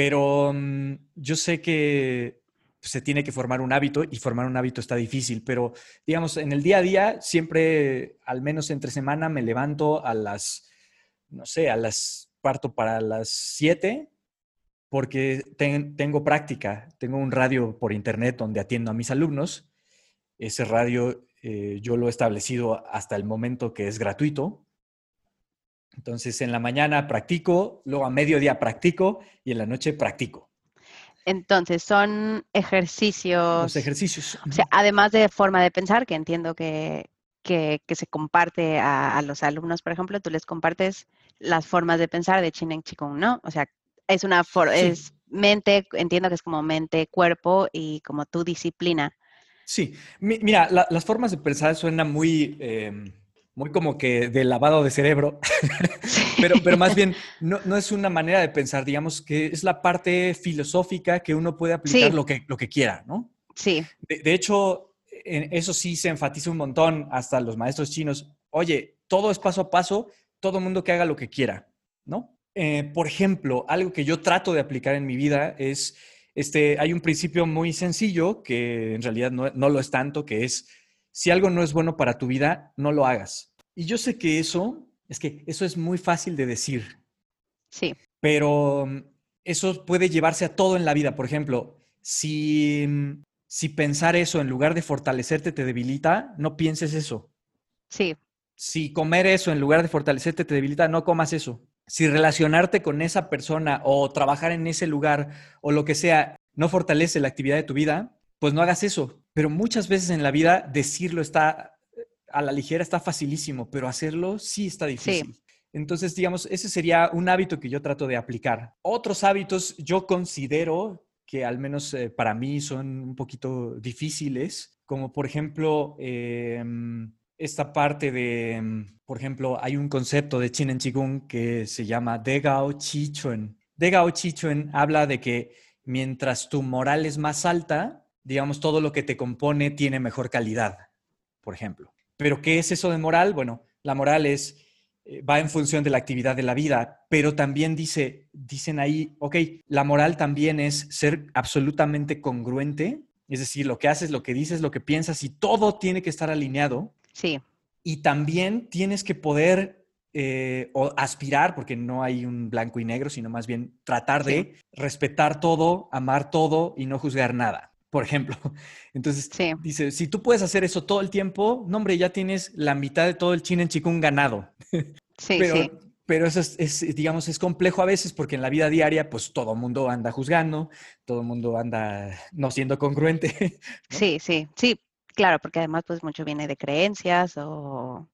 Pero mm, yo sé que se tiene que formar un hábito y formar un hábito está difícil, pero digamos, en el día a día, siempre, al menos entre semana, me levanto a las, no sé, a las, parto para las 7 porque tengo práctica, tengo un radio por internet donde atiendo a mis alumnos. Ese radio eh, yo lo he establecido hasta el momento que es gratuito entonces, en la mañana practico, luego a mediodía practico y en la noche practico. Entonces, son ejercicios. Los ejercicios. O sea, además de forma de pensar, que entiendo que, que, se comparte a, los alumnos, por ejemplo, tú les compartes las formas de pensar de Chinen Chikung, ¿no? O sea, es una es mente, entiendo que es como mente, cuerpo y como tu disciplina. Sí, mira, las formas de pensar suenan muy. Em, muy como que de lavado de cerebro, [LAUGHS] pero, pero más bien no, no, es una manera de pensar, digamos que es la parte filosófica que uno puede aplicar lo, que, lo que quiera, ¿no? Sí. De, hecho, en eso sí se enfatiza un montón hasta los maestros chinos. Oye, todo es paso a paso, todo mundo que haga lo que quiera, ¿no? Eh, por ejemplo, algo que yo trato de aplicar en mi vida es, este, hay un principio muy sencillo que en realidad no, no lo es tanto, que es, si algo no es bueno para tu vida, no lo hagas. Y yo sé que eso, es que eso es muy fácil de decir. Sí. Pero mm, eso puede llevarse a todo en la vida. Por ejemplo, si, mm, si pensar eso en lugar de fortalecerte te debilita, no pienses eso. Sí. Si comer eso en lugar de fortalecerte te debilita, no comas eso. Si relacionarte con esa persona o trabajar en ese lugar o lo que sea no fortalece la actividad de tu vida, pues no hagas eso. Pero muchas veces en la vida decirlo está a la ligera, está facilísimo, pero hacerlo sí está difícil. Entonces, digamos, ese sería un hábito que yo trato de aplicar. Otros hábitos yo considero que al menos eh, para mí son un poquito difíciles, como por ejemplo em, esta parte de, em, por ejemplo, hay un concepto de Chin en que se llama Degao Chichuen. Degao Chichuen habla de que mientras tu moral es más alta, digamos, todo lo que te compone tiene mejor calidad, por ejemplo. Pero ¿qué es eso de moral? Bueno, la moral es eh, va en función de la actividad de la vida, pero también dice, dicen ahí, ok, la moral también es ser absolutamente congruente, es decir, lo que haces, lo que dices, lo que piensas y todo tiene que estar alineado. Sí. Y también tienes que poder eh, o aspirar, porque no hay un blanco y negro, sino más bien tratar de respetar todo, amar todo y no juzgar nada por ejemplo. [LAUGHS] Entonces, dice, si tú puedes hacer eso todo el tiempo, no, hombre, ya tienes la mitad de todo el chin en chikung ganado. [LAUGHS] Sí, pero, sí. Pero eso es, digamos, es complejo a veces porque en la vida diaria, pues todo el mundo anda juzgando, todo el mundo anda no siendo congruente. [LAUGHS] Sí, sí, sí, claro, porque además, pues mucho viene de creencias o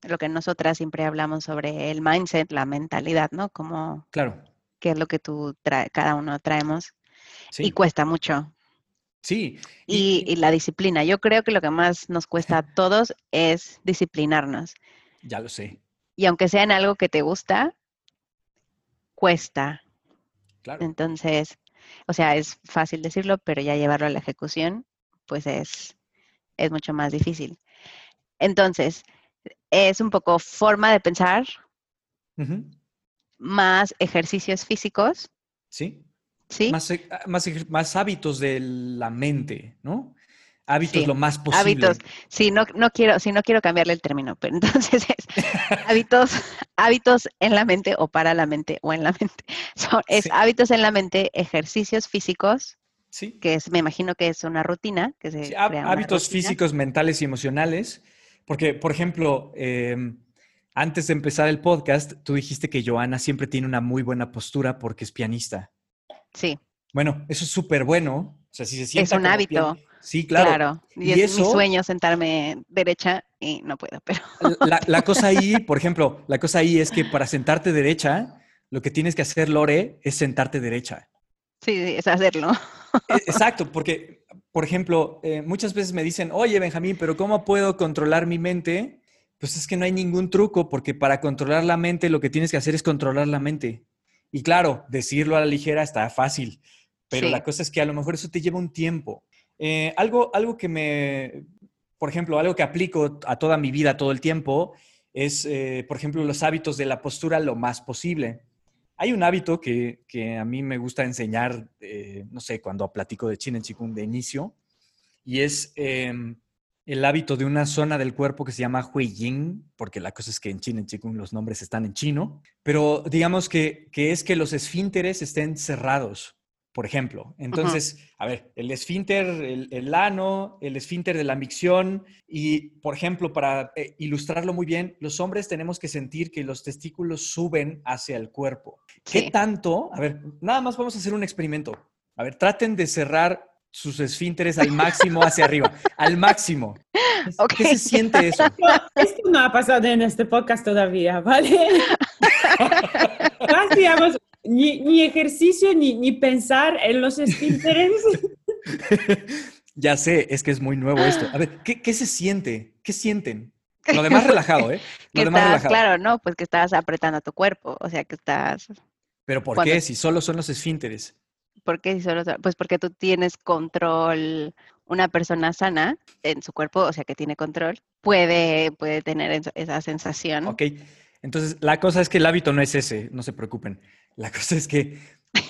lo que nosotras siempre hablamos sobre el mindset, la mentalidad, ¿no? Como, claro. qué es lo que tú trae, cada uno traemos. Y cuesta mucho, Sí. Y, la disciplina. Yo creo que lo que más nos cuesta a todos es disciplinarnos. Ya lo sé. Y aunque sea en algo que te gusta, cuesta. Claro. Entonces, o sea, es fácil decirlo, pero ya llevarlo a la ejecución, pues es, es mucho más difícil. Entonces, es un poco forma de pensar, más ejercicios físicos. Sí. Más, eh, más, más, hábitos de la mente, ¿no? Hábitos lo más posible. Hábitos. Sí, no, no quiero, sí, no quiero cambiarle el término, pero entonces es [LAUGHS] hábitos, hábitos en la mente o para la mente o en la mente. [LAUGHS] es hábitos en la mente, ejercicios físicos, sí. que es, me imagino que es una rutina. Que se hábitos físicos, mentales y emocionales. Porque, por ejemplo, em, antes de empezar el podcast, tú dijiste que Joana siempre tiene una muy buena postura porque es pianista. Sí. Bueno, eso es súper bueno. O sea, si se sienta es un hábito. Sí, claro. Claro. Y, es mi sueño sentarme derecha y no puedo, pero. La, cosa ahí, por ejemplo, la cosa ahí es que para sentarte derecha, lo que tienes que hacer, Lore, es sentarte derecha. Sí, es hacerlo. E, exacto, porque, por ejemplo, eh, muchas veces me dicen, oye, Benjamín, pero ¿cómo puedo controlar mi mente? Pues es que no hay ningún truco, porque para controlar la mente lo que tienes que hacer es controlar la mente. Y claro, decirlo a la ligera está fácil, pero la cosa es que a lo mejor eso te lleva un tiempo. Eh, algo, algo que me, por ejemplo, algo que aplico a toda mi vida, todo el tiempo, es, eh, por ejemplo, los hábitos de la postura lo más posible. Hay un hábito que, a mí me gusta enseñar, eh, no sé, cuando platico de Chin en Chikung de inicio, y es em, el hábito de una zona del cuerpo que se llama Huiying, porque la cosa es que en China, en Qigong, los nombres están en chino, pero digamos que, que es que los esfínteres estén cerrados, por ejemplo. Entonces, a ver, el esfínter, el, el, ano, el esfínter de la micción y, por ejemplo, para eh, ilustrarlo muy bien, los hombres tenemos que sentir que los testículos suben hacia el cuerpo. ¿Qué tanto? A ver, nada más vamos a hacer un experimento. A ver, traten de cerrar sus esfínteres al máximo hacia arriba, al máximo. [LAUGHS] ¿Qué se siente eso? [LAUGHS] esto no ha pasado en este podcast todavía, ¿vale? [LAUGHS] digamos, ni, ejercicio ni, ni pensar en los esfínteres. ya sé, es que es muy nuevo esto. A ver, ¿qué, se siente? ¿Qué sienten? Lo demás relajado, ¿eh? Lo demás relajado. Claro, ¿no? Pues que estás apretando tu cuerpo, o sea que estás... ¿Pero por qué? Si solo son los esfínteres. ¿Por qué? Pues porque tú tienes control, una persona sana en su cuerpo, o sea, que tiene control, puede, puede tener esa sensación. Ok. Entonces, la cosa es que el hábito no es ese, no se preocupen. La [LAUGHS] cosa es que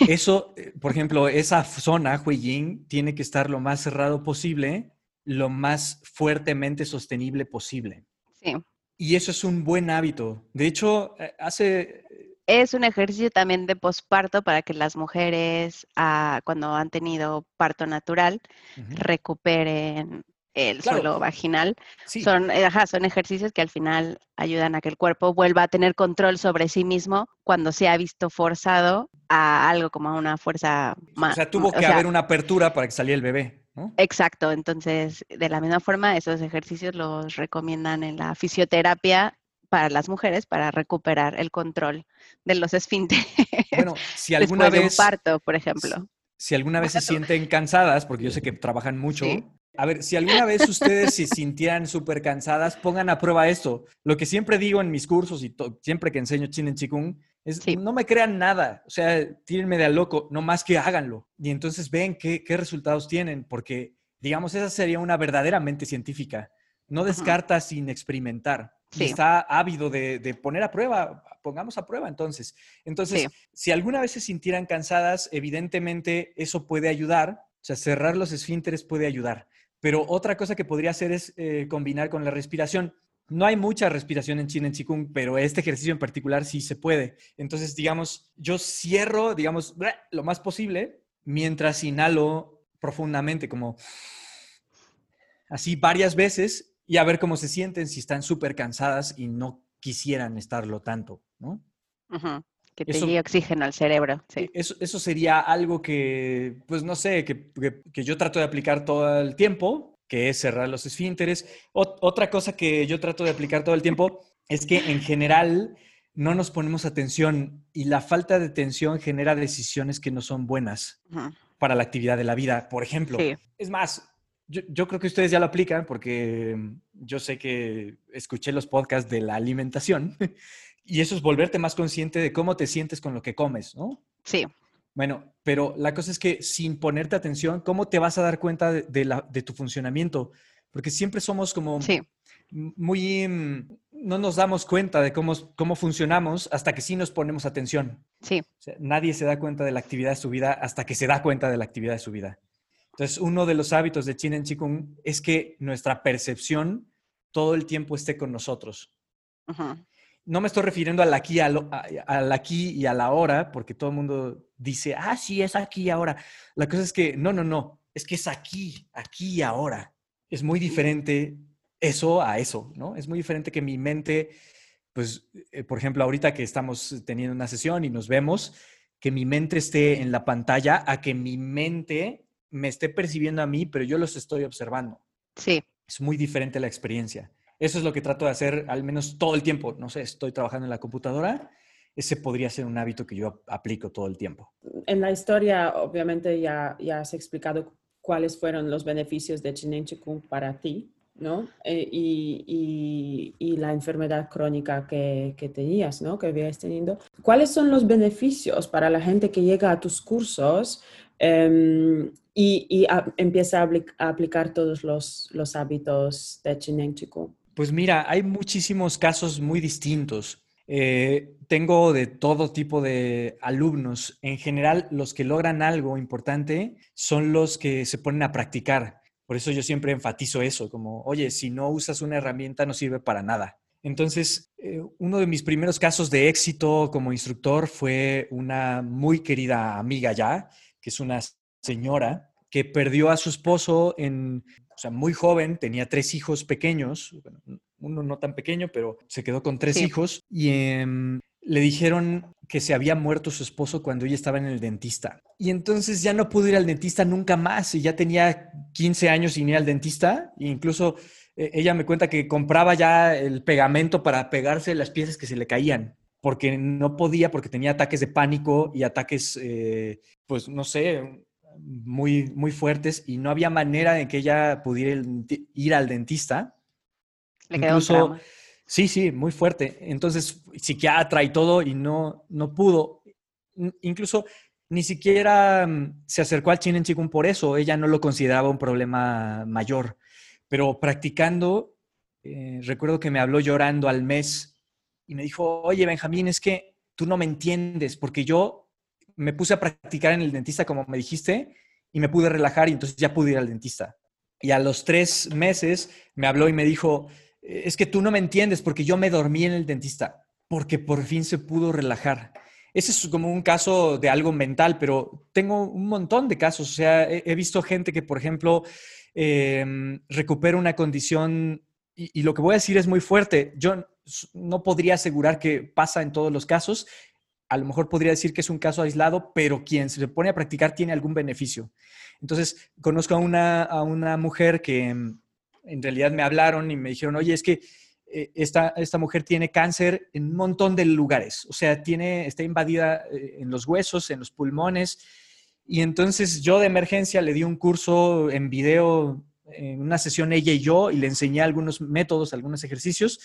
eso, eh, por ejemplo, esa zona, Huiying, tiene que estar lo más cerrado posible, lo más fuertemente sostenible posible. Sí. Y eso es un buen hábito. De hecho, eh, hace... Es un ejercicio también de posparto para que las mujeres, ah, cuando han tenido parto natural, recuperen el suelo vaginal. Son, eh, son ejercicios que al final ayudan a que el cuerpo vuelva a tener control sobre sí mismo cuando se ha visto forzado a algo como a una fuerza más. O sea, tuvo que haber una apertura para que saliera el bebé. ¿no? Exacto, entonces de la misma forma esos ejercicios los recomiendan en la fisioterapia para las mujeres para recuperar el control de los esfínteres. Bueno, si [LAUGHS] alguna vez... De un parto, por ejemplo. Si alguna vez se [LAUGHS] sienten cansadas, porque yo sé que trabajan mucho, a ver, si alguna vez ustedes se sintieran súper cansadas, pongan a prueba esto. Lo que siempre digo en mis cursos y siempre que enseño Chin en Chikung es no me crean nada. O sea, tírenme de a loco, no más que háganlo. Y entonces ven qué, resultados tienen, porque, digamos, esa sería una verdaderamente científica. No descarta sin experimentar. Está ávido de, poner a prueba, pongamos a prueba entonces. Entonces, si alguna vez se sintieran cansadas, evidentemente eso puede ayudar, o sea, cerrar los esfínteres puede ayudar. Pero otra cosa que podría hacer es eh, combinar con la respiración. No hay mucha respiración en Chin en Qigong, pero este ejercicio en particular sí se puede. Entonces, digamos, yo cierro, digamos, lo más posible mientras inhalo profundamente, como así varias veces y a ver cómo se sienten si están súper cansadas y no quisieran estarlo tanto, ¿no? Que te llegue oxígeno al cerebro. Sí. Eso, eso, sería algo que, pues no sé, que, yo trato de aplicar todo el tiempo, que es cerrar los esfínteres. otra cosa que yo trato de aplicar todo el tiempo es que en general no nos ponemos atención y la falta de atención genera decisiones que no son buenas para la actividad de la vida. Por ejemplo, es más, yo, yo, creo que ustedes ya lo aplican porque yo sé que escuché los podcasts de la alimentación [LAUGHS] Y eso es volverte más consciente de cómo te sientes con lo que comes, ¿no? Sí. Bueno, pero la cosa es que sin ponerte atención, ¿cómo te vas a dar cuenta de, la, de tu funcionamiento? Porque siempre somos como muy... Mm, no nos damos cuenta de cómo, cómo funcionamos hasta que sí nos ponemos atención. Sí. nadie se da cuenta de la actividad de su vida hasta que se da cuenta de la actividad de su vida. Entonces, uno de los hábitos de Chin en Chikung es que nuestra percepción todo el tiempo esté con nosotros. No me estoy refiriendo al aquí, al, aquí y a la hora, porque todo el mundo dice, ah, sí, es aquí y ahora. La cosa es que, no, no, no, es que es aquí, aquí y ahora. Es muy diferente eso a eso, ¿no? Es muy diferente que mi mente, pues, eh, por ejemplo, ahorita que estamos teniendo una sesión y nos vemos, que mi mente esté en la pantalla, a que mi mente me esté percibiendo a mí, pero yo los estoy observando. Sí. Es muy diferente la experiencia. Eso es lo que trato de hacer al menos todo el tiempo. No sé, estoy trabajando en la computadora. Ese podría ser un hábito que yo aplico todo el tiempo. En la historia, obviamente, ya, ya has explicado cuáles fueron los beneficios de Chinen Chikung para ti, ¿no? Eh, y, y, la enfermedad crónica que, que, tenías, ¿no? Que habías tenido. ¿Cuáles son los beneficios para la gente que llega a tus cursos em, y, y empieza a, aplicar todos los, los hábitos de Chinen? Pues mira, hay muchísimos casos muy distintos. Eh, tengo de todo tipo de alumnos. En general, los que logran algo importante son los que se ponen a practicar. Por eso yo siempre enfatizo eso, como, oye, si no usas una herramienta no sirve para nada. Entonces, eh, uno de mis primeros casos de éxito como instructor fue una muy querida amiga ya, que es una señora que perdió a su esposo en o sea, muy joven, tenía tres hijos pequeños, uno no tan pequeño, pero se quedó con tres hijos y em, le dijeron que se había muerto su esposo cuando ella estaba en el dentista. Y entonces ya no pudo ir al dentista nunca más y ya tenía 15 años sin ir al dentista e incluso eh, ella me cuenta que compraba ya el pegamento para pegarse las piezas que se le caían porque no podía, porque tenía ataques de pánico y ataques, eh, pues no sé, muy, muy fuertes y no había manera de que ella pudiera ir al dentista. Le quedó Incluso, Sí, sí, muy fuerte. Entonces, psiquiatra y todo, y no, no pudo. Incluso ni siquiera mm, se acercó al Chin en Chikung por eso. Ella no lo consideraba un problema mayor. Pero practicando, eh, recuerdo que me habló llorando al mes y me dijo, oye, Benjamín, es que tú no me entiendes porque yo me puse a practicar en el dentista como me dijiste y me pude relajar y entonces ya pude ir al dentista. Y a los tres meses me habló y me dijo, es que tú no me entiendes porque yo me dormí en el dentista, porque por fin se pudo relajar. Ese es como un caso de algo mental, pero tengo un montón de casos. O sea, he, visto gente que, por ejemplo, em, recupera una condición y, lo que voy a decir es muy fuerte. Yo no podría asegurar que pasa en todos los casos. A lo mejor podría decir que es un caso aislado, pero quien se pone a practicar tiene algún beneficio. Entonces, conozco a una, a una mujer que em, en realidad me hablaron y me dijeron, oye, es que eh, esta, esta mujer tiene cáncer en un montón de lugares, o sea, tiene, está invadida eh, en los huesos, en los pulmones. Y entonces yo de emergencia le di un curso en video, en una sesión ella y yo, y le enseñé algunos métodos, algunos ejercicios,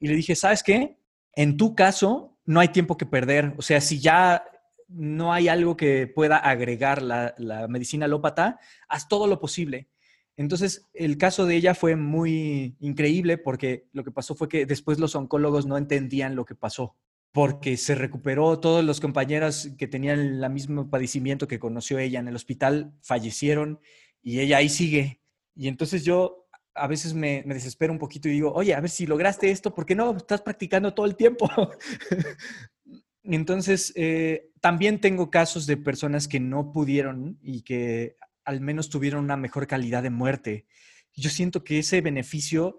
y le dije, ¿sabes qué? En tu caso, no hay tiempo que perder. O sea, si ya no hay algo que pueda agregar la, medicina alópata, haz todo lo posible. Entonces, el caso de ella fue muy increíble porque lo que pasó fue que después los oncólogos no entendían lo que pasó, porque se recuperó, todos los compañeros que tenían el mismo padecimiento que conoció ella en el hospital fallecieron y ella ahí sigue. Y entonces yo a veces me, desespero un poquito y digo, oye, a ver si lograste esto, ¿por qué no? Estás practicando todo el tiempo. [LAUGHS] entonces, eh, también tengo casos de personas que no pudieron y que al menos tuvieron una mejor calidad de muerte. Yo siento que ese beneficio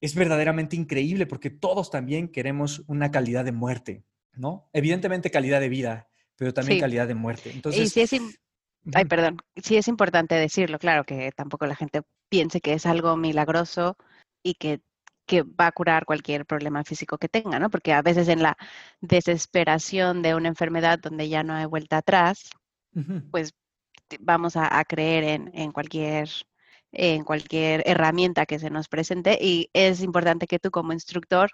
es verdaderamente increíble porque todos también queremos una calidad de muerte, ¿no? Evidentemente calidad de vida, pero también calidad de muerte. Entonces, y sí es Ay, perdón, sí es importante decirlo, claro, que tampoco la gente piense que es algo milagroso y que, que va a curar cualquier problema físico que tenga, ¿no? Porque a veces en la desesperación de una enfermedad donde ya no hay vuelta atrás, pues vamos a, creer en, cualquier, en cualquier herramienta que se nos presente y es importante que tú como instructor,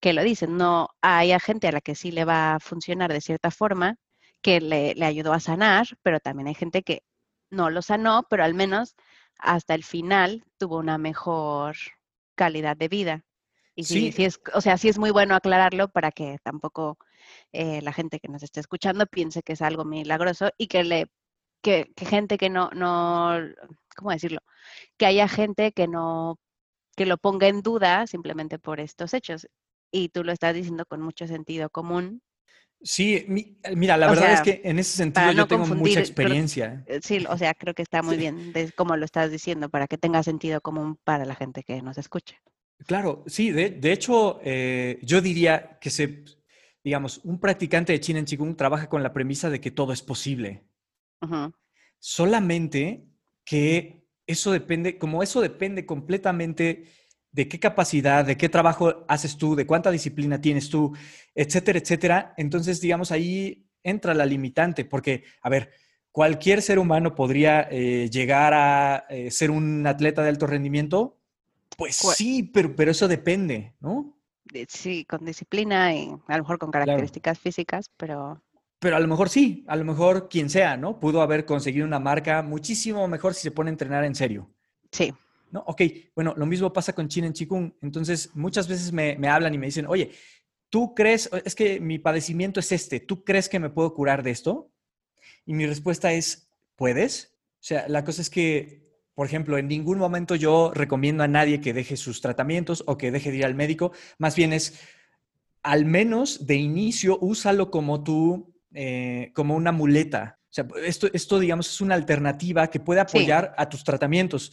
que lo dicen, no hay gente a la que sí le va a funcionar de cierta forma, que le, ayudó a sanar, pero también hay gente que no lo sanó, pero al menos hasta el final tuvo una mejor calidad de vida. Y sí, sí, es, o sea, sí es muy bueno aclararlo para que tampoco eh, la gente que nos esté escuchando piense que es algo milagroso y que le que, gente que no, no, ¿cómo decirlo? Que haya gente que no, que lo ponga en duda simplemente por estos hechos. Y tú lo estás diciendo con mucho sentido común. Sí, mira, la verdad es que en ese sentido yo tengo mucha experiencia. Eh, sí, o sea, creo que está muy bien como lo estás diciendo, para que tenga sentido común para la gente que nos escuche. Claro, sí, de, de hecho, eh, yo diría que se, digamos, un practicante de Chin en Qigong trabaja con la premisa de que todo es posible. Solamente que eso depende, como eso depende completamente de qué capacidad, de qué trabajo haces tú, de cuánta disciplina tienes tú, etcétera, etcétera. Entonces, digamos, ahí entra la limitante, porque, a ver, cualquier ser humano podría eh, llegar a eh, ser un atleta de alto rendimiento. Pues sí, pero, pero eso depende, ¿no? Sí, con disciplina y a lo mejor con características físicas, pero pero a lo mejor sí, a lo mejor quien sea, ¿no? Pudo haber conseguido una marca muchísimo mejor si se pone a entrenar en serio. Sí. ¿No? Ok, bueno, lo mismo pasa con Chin en Chikung. Entonces, muchas veces me, me hablan y me dicen, oye, ¿tú crees, es que mi padecimiento es este, ¿tú crees que me puedo curar de esto? Y mi respuesta es, ¿puedes? O sea, la cosa es que, por ejemplo, en ningún momento yo recomiendo a nadie que deje sus tratamientos o que deje de ir al médico. Más bien es, al menos de inicio, úsalo como tú eh, como una muleta. O sea, esto, esto, digamos, es una alternativa que puede apoyar a tus tratamientos.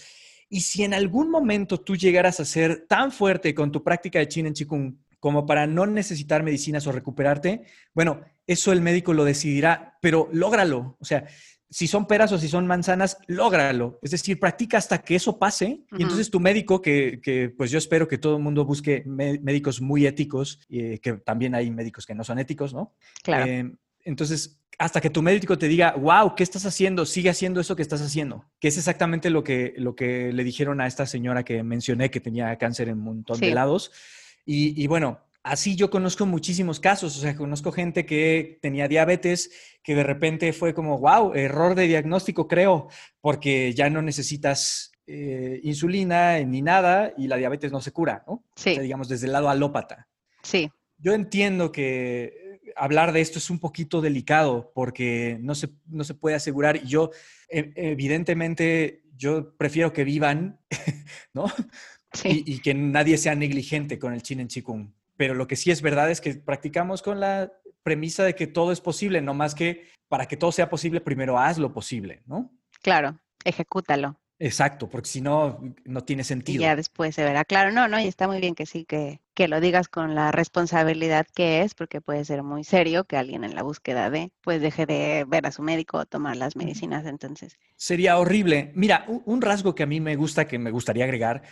Y si en algún momento tú llegaras a ser tan fuerte con tu práctica de Chin en Chikung como para no necesitar medicinas o recuperarte, bueno, eso el médico lo decidirá, pero lógralo. O sea, si son peras o si son manzanas, lógralo. Es decir, practica hasta que eso pase. Y entonces tu médico, que, pues yo espero que todo el mundo busque médicos muy éticos, eh, que también hay médicos que no son éticos, ¿no? Claro. Eh, entonces, hasta que tu médico te diga, wow, ¿qué estás haciendo? Sigue haciendo eso que estás haciendo. Que es exactamente lo que, lo que le dijeron a esta señora que mencioné que tenía cáncer en un montón de lados. Y, bueno, así yo conozco muchísimos casos. O sea, conozco gente que tenía diabetes, que de repente fue como, wow, error de diagnóstico, creo, porque ya no necesitas eh, insulina ni nada y la diabetes no se cura, ¿no? Sí. O sea, digamos, desde el lado alópata. Sí. yo entiendo que hablar de esto es un poquito delicado porque no se, no se puede asegurar. Yo, e, evidentemente, yo prefiero que vivan, [LAUGHS] ¿no? Y, y, que nadie sea negligente con el chin en chikung. Pero lo que sí es verdad es que practicamos con la premisa de que todo es posible, no más que para que todo sea posible, primero haz lo posible, ¿no? Claro, ejecútalo. Exacto, porque si no, no tiene sentido. Y ya después se verá. Claro, no, no, y está muy bien que sí, que, que lo digas con la responsabilidad que es, porque puede ser muy serio que alguien en la búsqueda de, pues deje de ver a su médico o tomar las medicinas, entonces. Sería horrible. Mira, un, rasgo que a mí me gusta, que me gustaría agregar,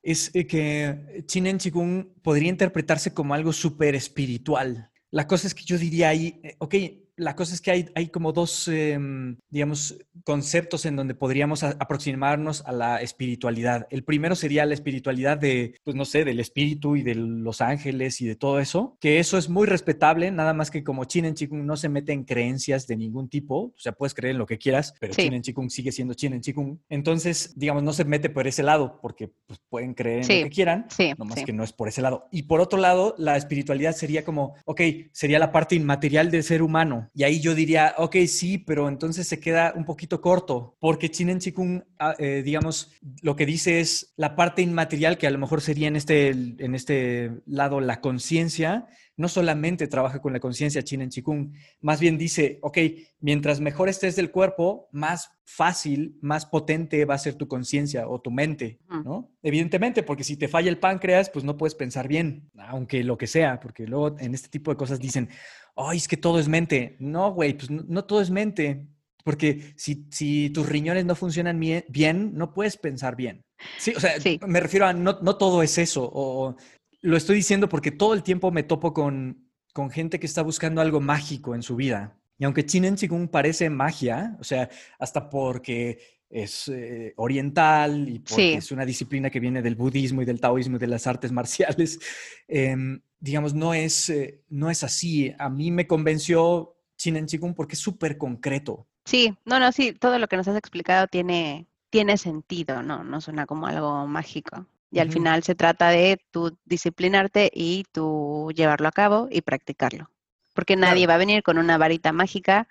es eh, que Chinen Chikung podría interpretarse como algo súper espiritual. La cosa es que yo diría ahí, eh, ok, la cosa es que hay, hay como dos, em, digamos, conceptos en donde podríamos aproximarnos a la espiritualidad. El primero sería la espiritualidad de, pues no sé, del espíritu y de los ángeles y de todo eso, que eso es muy respetable, nada más que como Chin en Chikung no se mete en creencias de ningún tipo, o sea, puedes creer en lo que quieras, pero Chin en Chikung sigue siendo Chin en Chikung. Entonces, digamos, no se mete por ese lado, porque pues, pueden creer en lo que quieran, sí, más que no es por ese lado. Y por otro lado, la espiritualidad sería como, ok, sería la parte inmaterial del ser humano y ahí yo diría, ok, sí, pero entonces se queda un poquito corto, porque Chinen Chikung, ah, eh, digamos, lo que dice es la parte inmaterial, que a lo mejor sería en este, en este lado la conciencia, no solamente trabaja con la conciencia Chinen Chikung, más bien dice, ok, mientras mejor estés del cuerpo, más fácil, más potente va a ser tu conciencia o tu mente, ¿no? Evidentemente, porque si te falla el páncreas, pues no puedes pensar bien, aunque lo que sea, porque luego en este tipo de cosas dicen, ay, es que todo es mente. No, güey, pues no, todo es mente. Porque si, si, tus riñones no funcionan bien, no puedes pensar bien. Sí, o sea, me refiero a no, no, todo es eso. O lo estoy diciendo porque todo el tiempo me topo con, con gente que está buscando algo mágico en su vida. Y aunque Chinen Chikung parece magia, o sea, hasta porque es eh, oriental y porque es una disciplina que viene del budismo y del taoísmo y de las artes marciales, [LAUGHS] eh, digamos, no es, eh, no es así. A mí me convenció Chinen Chikung porque es súper concreto. Sí, no, no, sí, todo lo que nos has explicado tiene, tiene sentido, ¿no? No suena como algo mágico. Y al final se trata de tú disciplinarte y tú llevarlo a cabo y practicarlo. Porque nadie va a venir con una varita mágica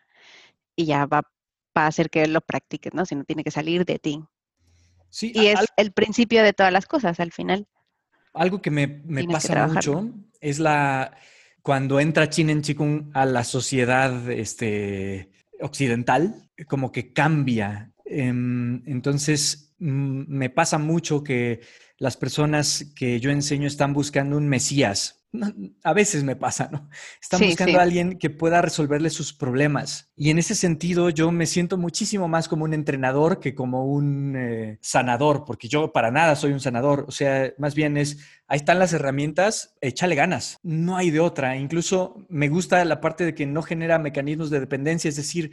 y ya va, a hacer que lo practiques, ¿no? Sino tiene que salir de ti. Sí, y es el principio de todas las cosas al final. Algo que me, pasa mucho es la cuando entra en Chikung a la sociedad este, occidental, como que cambia. Em, entonces, mm, me pasa mucho que las personas que yo enseño están buscando un Mesías, a veces me pasa, ¿no? Están buscando a alguien que pueda resolverle sus problemas. Y en ese sentido yo me siento muchísimo más como un entrenador que como un eh, sanador, porque yo para nada soy un sanador. O sea, más bien es, ahí están las herramientas, échale ganas. No hay de otra. Incluso me gusta la parte de que no genera mecanismos de dependencia, es decir,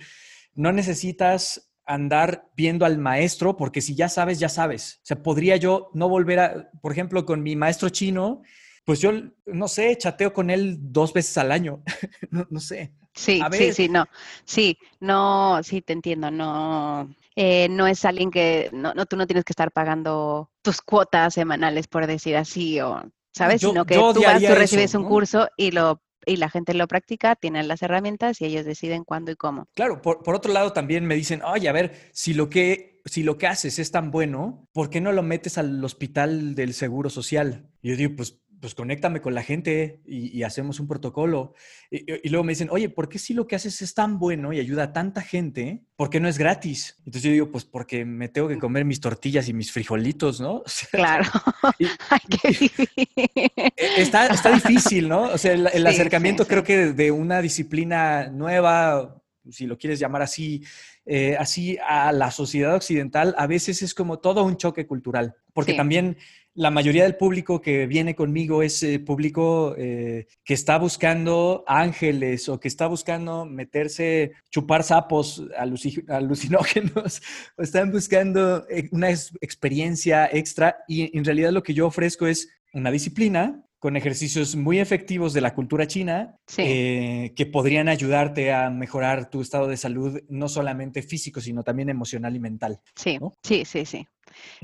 no necesitas andar viendo al maestro, porque si ya sabes, ya sabes. O sea, podría yo no volver a, por ejemplo, con mi maestro chino, pues yo, no sé, chateo con él dos veces al año, [LAUGHS] no, sé. Sí, sí, sí, no, sí, no, sí, te entiendo, no, eh, no es alguien que, no, no, tú no tienes que estar pagando tus cuotas semanales, por decir así, o, ¿sabes? Sino que tú vas, tú recibes un curso y lo y la gente lo practica, tienen las herramientas y ellos deciden cuándo y cómo. Claro, por, por otro lado también me dicen, oye, a ver, si lo que si lo que haces es tan bueno, ¿por qué no lo metes al hospital del Seguro Social? Y yo digo, pues pues conéctame con la gente y, hacemos un protocolo. Y, luego me dicen, oye, ¿por qué si lo que haces es tan bueno y ayuda a tanta gente, por qué no es gratis? Entonces yo digo, pues porque me tengo que comer mis tortillas y mis frijolitos, ¿no? claro. Está, está, difícil, ¿no? O sea, el, acercamiento creo que de una disciplina nueva, si lo quieres llamar así, eh, así a la sociedad occidental, a veces es como todo un choque cultural, porque también la mayoría del público que viene conmigo es eh, público eh, que está buscando ángeles o que está buscando meterse, chupar sapos alucinógenos. O [LAUGHS] están buscando eh, una experiencia extra y en realidad lo que yo ofrezco es una disciplina con ejercicios muy efectivos de la cultura china que podrían ayudarte a mejorar tu estado de salud, no solamente físico, sino también emocional y mental. Sí, sí, sí, sí.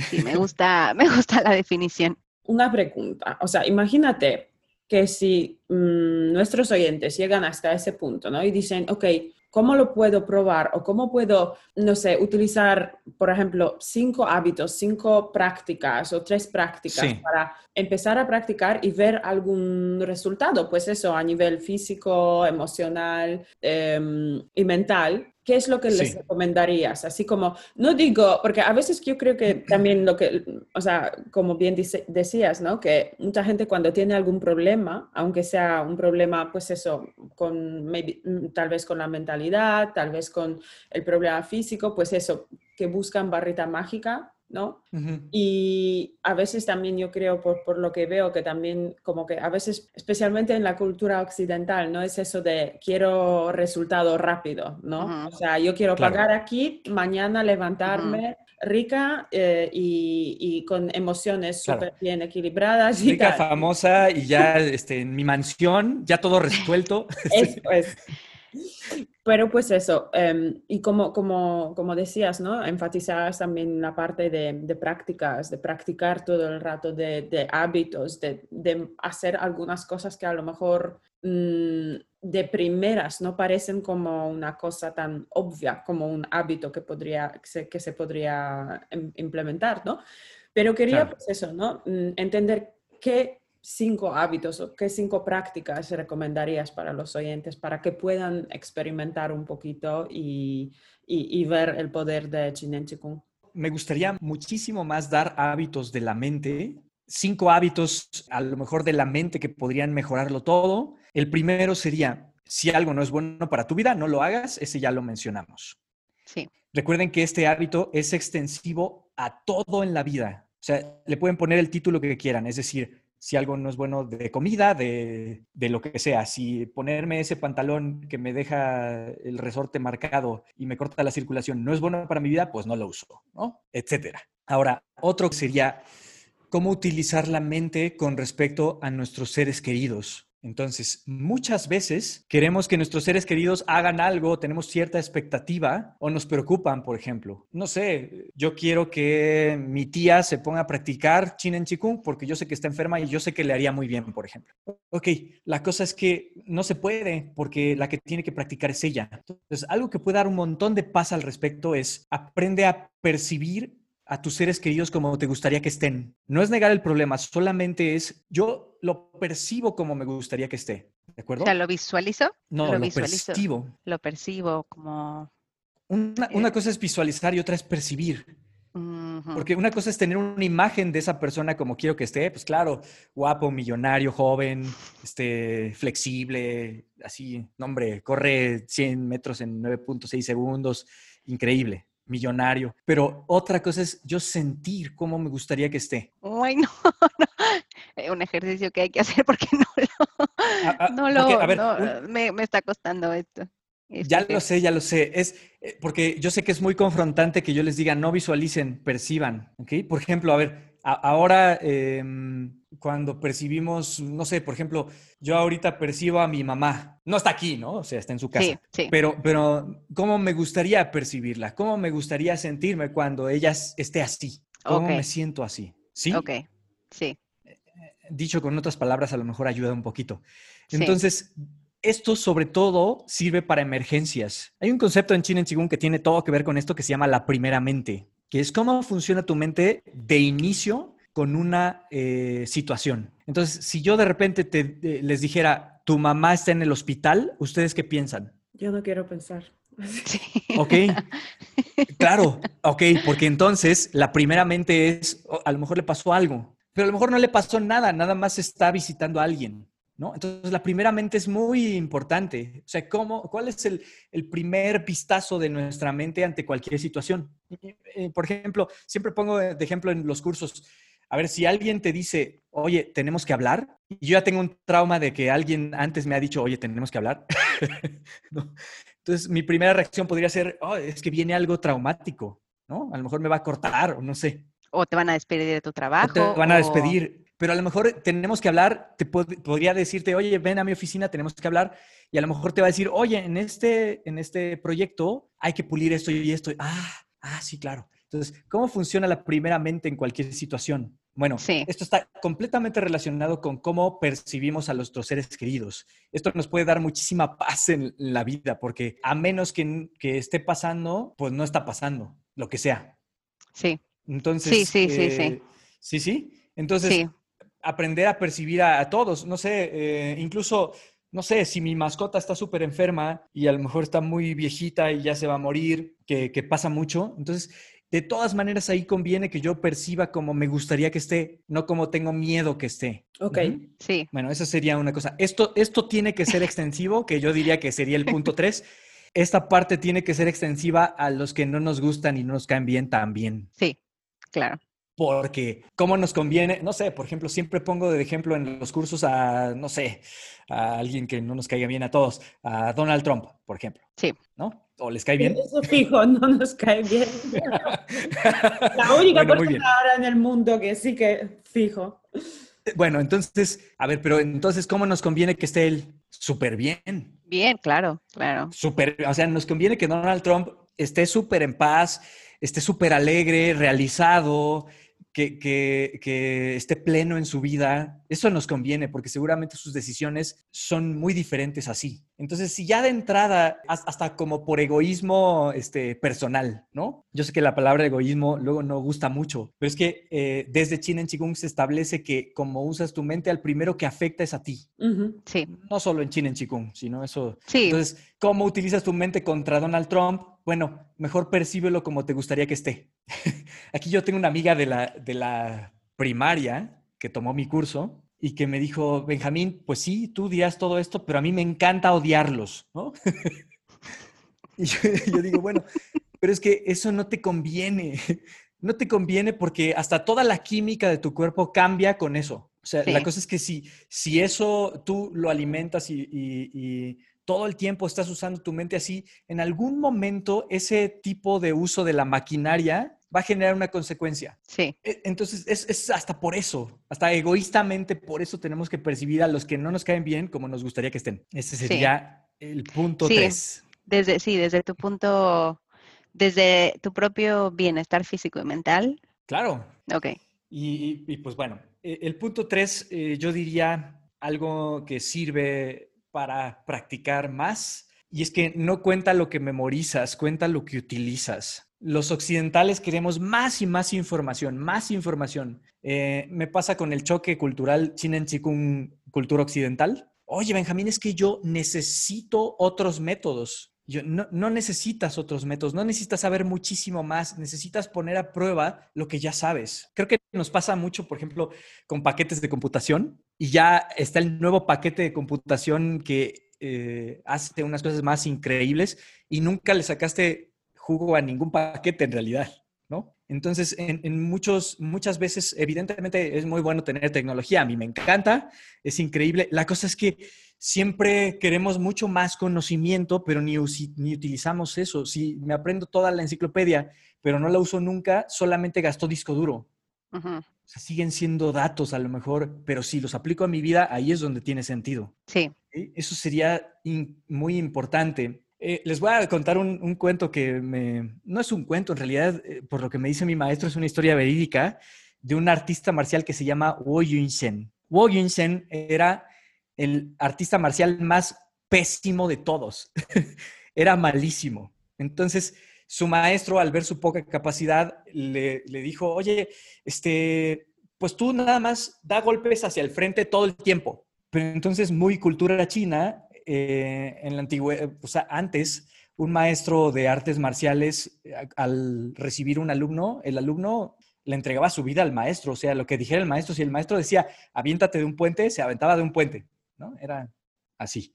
Sí, me gusta, [LAUGHS] me gusta la definición. Una pregunta, o sea, imagínate, que si mm, nuestros oyentes llegan hasta ese punto, ¿no? Y dicen, ok, ¿Cómo lo puedo probar o cómo puedo, no sé, utilizar, por ejemplo, cinco hábitos, cinco prácticas o tres prácticas para empezar a practicar y ver algún resultado? Pues eso, a nivel físico, emocional em, y mental. ¿Qué es lo que les recomendarías? Así como, no digo, porque a veces yo creo que también lo que, o sea, como bien decías, ¿no? Que mucha gente cuando tiene algún problema, aunque sea un problema, pues eso, con, mm, tal vez con la mentalidad, tal vez con el problema físico, pues eso, que buscan barrita mágica ¿no? Y a veces también yo creo, por, lo que veo, que también como que a veces, especialmente en la cultura occidental, ¿no? Es eso de quiero resultado rápido, ¿no? O sea, yo quiero pagar aquí, mañana levantarme. rica eh, y, con emociones súper bien equilibradas. rica, famosa y ya este, en mi mansión, ya todo resuelto. [LAUGHS] Eso es. Pero pues eso, em, y como, como, como decías, ¿no? Enfatizabas también la parte de, de prácticas, de practicar todo el rato, de, de hábitos, de, de, hacer algunas cosas que a lo mejor mm, de primeras no parecen como una cosa tan obvia como un hábito que, podría, que, se, que se podría em, implementar, ¿no? Pero quería, pues eso, ¿no? Mm, entender qué cinco hábitos o qué cinco prácticas recomendarías para los oyentes para que puedan experimentar un poquito y, y, ver el poder de Chinen Chikung? Me gustaría muchísimo más dar hábitos de la mente, cinco hábitos a lo mejor de la mente que podrían mejorarlo todo. El primero sería, si algo no es bueno para tu vida, no lo hagas, ese ya lo mencionamos. Sí. Recuerden que este hábito es extensivo a todo en la vida. O sea, le pueden poner el título que quieran, es decir, si algo no es bueno de comida, de, lo que sea. Si ponerme ese pantalón que me deja el resorte marcado y me corta la circulación no es bueno para mi vida, pues no lo uso, ¿no? Etcétera. Ahora, otro sería cómo utilizar la mente con respecto a nuestros seres queridos. Entonces, muchas veces queremos que nuestros seres queridos hagan algo, tenemos cierta expectativa o nos preocupan, por ejemplo. No sé, yo quiero que mi tía se ponga a practicar en Chikung porque yo sé que está enferma y yo sé que le haría muy bien, por ejemplo. Ok, la cosa es que no se puede porque la que tiene que practicar es ella. Entonces, algo que puede dar un montón de paz al respecto es aprende a percibir a tus seres queridos como te gustaría que estén. No es negar el problema, solamente es yo lo percibo como me gustaría que esté. ¿De acuerdo? O sea, ¿lo visualizo? No, lo, percibo. Lo percibo como... Una, cosa es visualizar y otra es percibir. Porque una cosa es tener una imagen de esa persona como quiero que esté, pues claro, guapo, millonario, joven, este, flexible, así, hombre, corre 100 metros en 9.6 segundos, increíble millonario, pero otra cosa es yo sentir cómo me gustaría que esté. Ay, no, [LAUGHS] no. un ejercicio que hay que hacer porque [LAUGHS] no lo, ah, ah, no lo, me, me, está costando esto. Ya lo sé, ya lo sé. Es eh, porque yo sé que es muy confrontante que yo les diga no visualicen, perciban. ¿ok? Por ejemplo, a ver, ahora em, cuando percibimos, no sé, por ejemplo, yo ahorita percibo a mi mamá. No está aquí, ¿no? O sea, está en su casa. Sí, sí. Pero, pero, ¿cómo me gustaría percibirla? ¿Cómo me gustaría sentirme cuando ella esté así? ¿Cómo me siento así? ¿Sí? Ok, sí. Dicho con otras palabras, a lo mejor ayuda un poquito. Entonces, esto sobre todo sirve para emergencias. Hay un concepto en China en Qigong que tiene todo que ver con esto que se llama la primera mente, que es cómo funciona tu mente de inicio con una eh, situación. Entonces, si yo de repente te, les dijera, tu mamá está en el hospital, ¿ustedes qué piensan? Yo no quiero pensar. [LAUGHS] Ok, claro, ok, porque entonces la primera mente es, oh, a lo mejor le pasó algo, pero a lo mejor no le pasó nada, nada más está visitando a alguien. ¿No? Entonces, la primera mente es muy importante. O sea, ¿cómo, ¿cuál es el, el primer vistazo de nuestra mente ante cualquier situación? Eh, por ejemplo, siempre pongo de ejemplo en los cursos, a ver, si alguien te dice, oye, tenemos que hablar, y yo ya tengo un trauma de que alguien antes me ha dicho, oye, tenemos que hablar. [LAUGHS] Entonces, mi primera reacción podría ser, oh, es que viene algo traumático, ¿no? A lo mejor me va a cortar o no sé. O te van a despedir de tu trabajo. O te van a despedir. Pero a lo mejor tenemos que hablar, te podría decirte, oye, ven a mi oficina, tenemos que hablar. Y a lo mejor te va a decir, oye, en este, en este proyecto hay que pulir esto y esto. Ah, ah, sí, claro. Entonces, ¿cómo funciona la primera mente en cualquier situación? Bueno, esto está completamente relacionado con cómo percibimos a nuestros seres queridos. Esto nos puede dar muchísima paz en la vida, porque a menos que, que esté pasando, pues no está pasando, lo que sea. Sí. Entonces. Sí, sí, sí, sí. Eh, sí, sí. Entonces, aprender a percibir a, todos, no sé, eh, incluso no sé, si mi mascota está súper enferma y a lo mejor está muy viejita y ya se va a morir, que, pasa mucho, entonces de todas maneras ahí conviene que yo perciba como me gustaría que esté, no como tengo miedo que esté. Ok. Sí. Bueno, esa sería una cosa. Esto, esto tiene que ser extensivo, que yo diría que sería el punto tres. Esta parte tiene que ser extensiva a los que no nos gustan y no nos caen bien también. Sí, claro porque cómo nos conviene, no sé, por ejemplo, siempre pongo de ejemplo en los cursos a, no sé, a alguien que no nos caiga bien a todos, a Donald Trump, por ejemplo. Sí. ¿No? ¿O les cae bien? Eso fijo, [LAUGHS] no nos cae bien. La [LAUGHS] única persona ahora en el mundo que sí que fijo. Bueno, entonces, a ver, pero entonces, ¿cómo nos conviene que esté él? Súper bien. Bien, claro, claro. Súper, o sea, nos conviene que Donald Trump esté súper en paz, esté súper alegre, realizado, que, esté pleno en su vida, eso nos conviene porque seguramente sus decisiones son muy diferentes así. Entonces, si ya de entrada, hasta como por egoísmo este, personal, ¿no? Yo sé que la palabra egoísmo luego no gusta mucho, pero es que eh, desde China en Qigong se establece que como usas tu mente, al primero que afecta es a ti. Sí. No solo en China en Qigong, sino eso. Sí. Entonces, ¿cómo utilizas tu mente contra Donald Trump? bueno, mejor percíbelo como te gustaría que esté. [LAUGHS] Aquí yo tengo una amiga de la, de la primaria que tomó mi curso y que me dijo, Benjamín, pues sí, tú odias todo esto, pero a mí me encanta odiarlos, ¿no? [LAUGHS] y yo, digo, bueno, pero es que eso no te conviene. No te conviene porque hasta toda la química de tu cuerpo cambia con eso. O sea, la cosa es que si, si eso tú lo alimentas y todo el tiempo estás usando tu mente así, en algún momento ese tipo de uso de la maquinaria va a generar una consecuencia. Sí. E, entonces, es, hasta por eso, hasta egoístamente, por eso tenemos que percibir a los que no nos caen bien como nos gustaría que estén. Ese sería el punto sí. tres. Desde, sí, desde tu punto, desde tu propio bienestar físico y mental. Claro. Ok. Y, pues bueno, e, el punto tres, eh, yo diría algo que sirve para practicar más. Y es que no cuenta lo que memorizas, cuenta lo que utilizas. Los occidentales queremos más y más información, más información. Eh, me pasa con el choque cultural China Chikung, cultura occidental. Oye, Benjamín, es que yo necesito otros métodos. Yo, no, no, necesitas otros métodos, no necesitas saber muchísimo más, necesitas poner a prueba lo que ya sabes. Creo que nos pasa mucho, por ejemplo, con paquetes de computación y ya está el nuevo paquete de computación que eh, hace unas cosas más increíbles y nunca le sacaste jugo a ningún paquete en realidad, ¿no? Entonces, en, en, muchos, muchas veces, evidentemente es muy bueno tener tecnología, a mí me encanta, es increíble. La cosa es que siempre queremos mucho más conocimiento, pero ni, ni utilizamos eso. Si me aprendo toda la enciclopedia, pero no la uso nunca, solamente gasto disco duro. o sea, siguen siendo datos a lo mejor, pero si los aplico a mi vida, ahí es donde tiene sentido. Sí. Eso sería muy importante. Eh, les voy a contar un, cuento que me... No es un cuento, en realidad, eh, por lo que me dice mi maestro, es una historia verídica de un artista marcial que se llama Wo Yun-shen. Wo Yun-shen era el artista marcial más pésimo de todos. [LAUGHS] Era malísimo. Entonces, su maestro, al ver su poca capacidad, le, dijo, oye, este, pues tú nada más da golpes hacia el frente todo el tiempo. Pero entonces, muy cultura china, eh, en la antigüedad, o sea, antes, un maestro de artes marciales, al recibir un alumno, el alumno le entregaba su vida al maestro, o sea, lo que dijera el maestro, si el maestro decía, aviéntate de un puente, se aventaba de un puente. ¿no? Era así.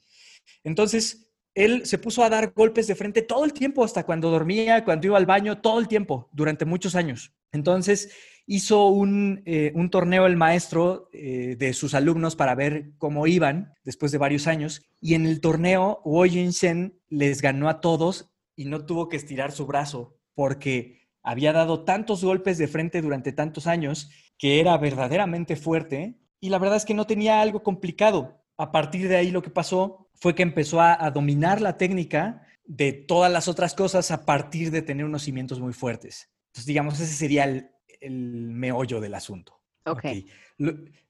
Entonces, él se puso a dar golpes de frente todo el tiempo, hasta cuando dormía, cuando iba al baño, todo el tiempo, durante muchos años. Entonces, hizo un, eh, torneo el maestro eh, de sus alumnos para ver cómo iban después de varios años. Y en el torneo, Shen les ganó a todos y no tuvo que estirar su brazo porque había dado tantos golpes de frente durante tantos años que era verdaderamente fuerte. Y la verdad es que no tenía algo complicado a partir de ahí lo que pasó fue que empezó a, dominar la técnica de todas las otras cosas a partir de tener unos cimientos muy fuertes. Entonces, digamos, ese sería el, meollo del asunto. Ok.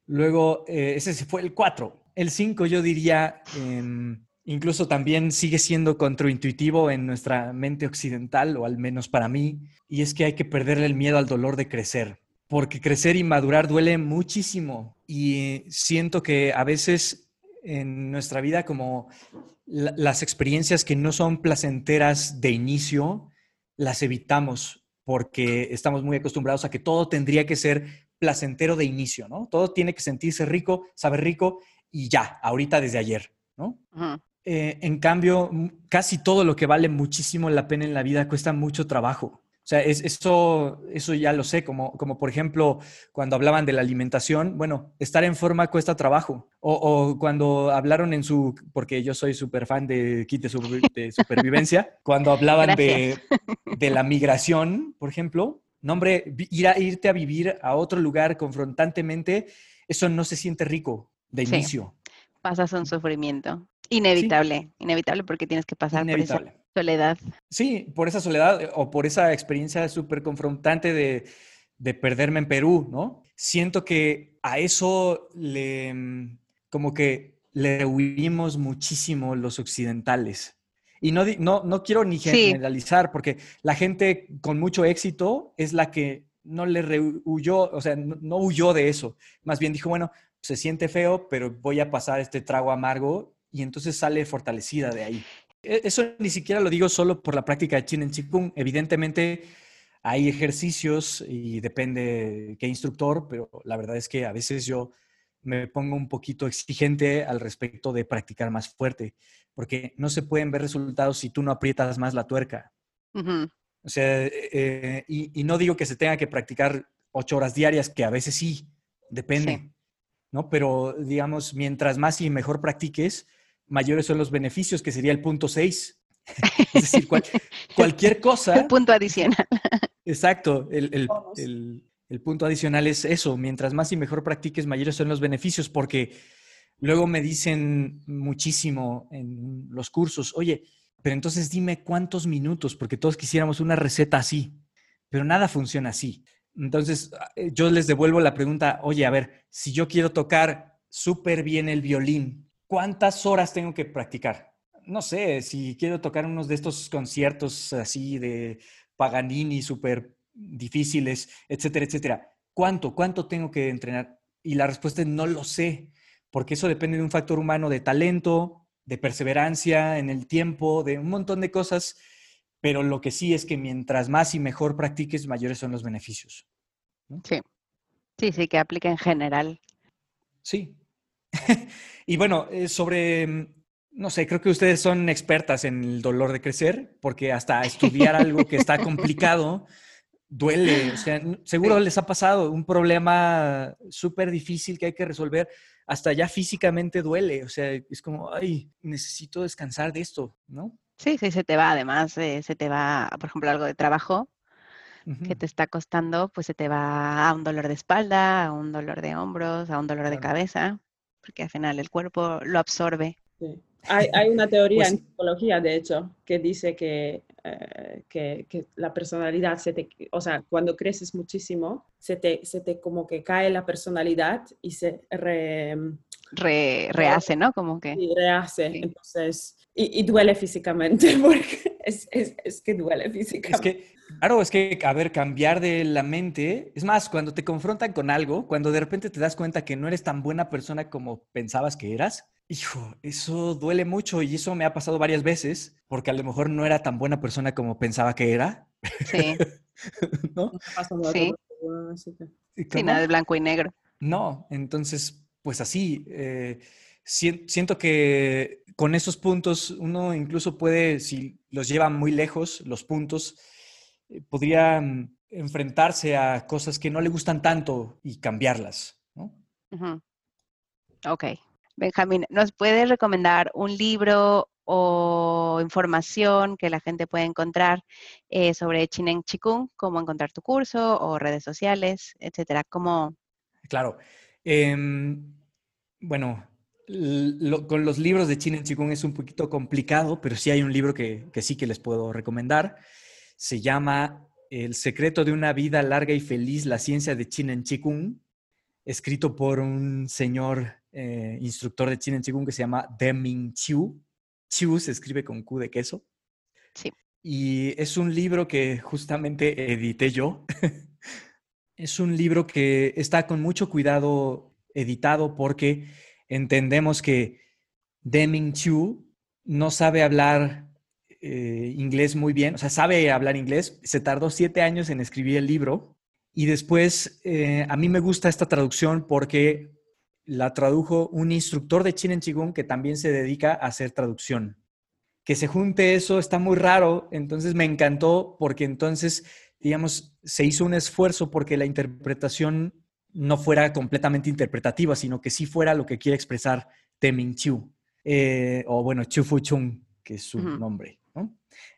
Luego, eh, ese fue el 4. El 5 yo diría, em, incluso también sigue siendo contraintuitivo en nuestra mente occidental, o al menos para mí, y es que hay que perderle el miedo al dolor de crecer, porque crecer y madurar duele muchísimo y siento que a veces en nuestra vida como las experiencias que no son placenteras de inicio, las evitamos porque estamos muy acostumbrados a que todo tendría que ser placentero de inicio, ¿no? Todo tiene que sentirse rico, saber rico y ya, ahorita desde ayer, ¿no? Eh, en cambio, casi todo lo que vale muchísimo la pena en la vida cuesta mucho trabajo. O sea, es, eso, eso ya lo sé, como, como por ejemplo cuando hablaban de la alimentación, bueno, estar en forma cuesta trabajo. O, cuando hablaron en su, porque yo soy súper fan de kit de, supervivencia, [LAUGHS] cuando hablaban de, de, la migración, por ejemplo, no hombre, ir a, irte a vivir a otro lugar confrontantemente, eso no se siente rico de inicio. Pasas un sufrimiento. Inevitable, inevitable porque tienes que pasar por esa soledad. Sí, por esa soledad eh, o por esa experiencia súper confrontante de, de, perderme en Perú, ¿no? Siento que a eso le, mm, como que le huimos muchísimo los occidentales. Y no, no, no quiero ni generalizar, porque la gente con mucho éxito es la que no le huyó, o sea, no huyó de eso. Más bien dijo, bueno, se siente feo, pero voy a pasar este trago amargo y entonces sale fortalecida de ahí. E, eso ni siquiera lo digo solo por la práctica de Chin en Chikung. Evidentemente hay ejercicios y depende qué instructor, pero la verdad es que a veces yo me pongo un poquito exigente al respecto de practicar más fuerte, porque no se pueden ver resultados si tú no aprietas más la tuerca. O sea, eh, y, no digo que se tenga que practicar ocho horas diarias, que a veces sí, depende, ¿no? Pero digamos, mientras más y mejor practiques, mayores son los beneficios, que sería el punto 6. [LAUGHS] es decir, cualquier cosa. El punto adicional. Exacto, el, punto adicional es eso, mientras más y mejor practiques, mayores son los beneficios, porque luego me dicen muchísimo en los cursos, oye, pero entonces dime cuántos minutos, porque todos quisiéramos una receta así, pero nada funciona así. Entonces, eh, yo les devuelvo la pregunta, oye, a ver, si yo quiero tocar súper bien el violín, ¿cuántas horas tengo que practicar? No sé, si quiero tocar unos de estos conciertos así de Paganini súper difíciles, etcétera, etcétera. ¿Cuánto? ¿Cuánto tengo que entrenar? Y la respuesta es no lo sé, porque eso depende de un factor humano de talento, de perseverancia en el tiempo, de un montón de cosas, pero lo que sí es que mientras más y mejor practiques, mayores son los beneficios. Sí, sí, sí, que aplica en general. Sí, [LAUGHS] y bueno, eh, sobre, mm, no sé, creo que ustedes son expertas en el dolor de crecer, porque hasta [LAUGHS] estudiar algo que está complicado duele. O sea, seguro les ha pasado un problema súper difícil que hay que resolver, hasta ya físicamente duele. O sea, es como, ay, necesito descansar de esto, ¿no? Sí, sí, se te va además, eh, se te va, por ejemplo, algo de trabajo que te está costando, pues se te va a un dolor de espalda, a un dolor de hombros, a un dolor de cabeza porque al final el cuerpo lo absorbe. Hay, hay, una teoría pues en psicología, de hecho, que dice que, eh, que, que, la personalidad, se te, o sea, cuando creces muchísimo, se te, se te como que cae la personalidad y se re, rehace, ¿no? Como que... Y rehace, entonces, y, y, duele físicamente, [LAUGHS] porque es, es, es, que duele físicamente. Es que, claro, es que, a ver, cambiar de la mente, es más, cuando te confrontan con algo, cuando de repente te das cuenta que no eres tan buena persona como pensabas que eras, hijo, eso duele mucho y eso me ha pasado varias veces, porque a lo mejor no era tan buena persona como pensaba que era. Sí. [LAUGHS] ¿No? Sí. Sí, nada de blanco y negro. No, entonces, pues así, eh, siento que con esos puntos uno incluso puede, si los lleva muy lejos, los puntos, podría mm, enfrentarse a cosas que no le gustan tanto y cambiarlas. ¿no? Ok. Benjamín, ¿nos puedes recomendar un libro o información que la gente puede encontrar eh, sobre Chinen Chikung, cómo encontrar tu curso o redes sociales, etcétera? ¿Cómo? Claro. Em, bueno, con los libros de Chinen Chikung es un poquito complicado, pero sí hay un libro que, sí que les puedo recomendar. Se llama El secreto de una vida larga y feliz, la ciencia de Chinen Chikung. escrito por un señor eh, instructor de Chin Chikung que se llama Deming Chiu. Chiu se escribe con Q de queso. Sí. Y es un libro que justamente edité yo. [LAUGHS] es un libro que está con mucho cuidado editado porque entendemos que Deming Chiu no sabe hablar eh, inglés muy bien, o sea, sabe hablar inglés. Se tardó siete años en escribir el libro y después eh, a mí me gusta esta traducción porque la tradujo un instructor de Chinen Chigún que también se dedica a hacer traducción. Que se junte eso está muy raro, entonces me encantó porque entonces, digamos, se hizo un esfuerzo porque la interpretación no fuera completamente interpretativa, sino que sí fuera lo que quiere expresar Teming Chiu, eh, o bueno, Chu Fu Chung, que es su nombre.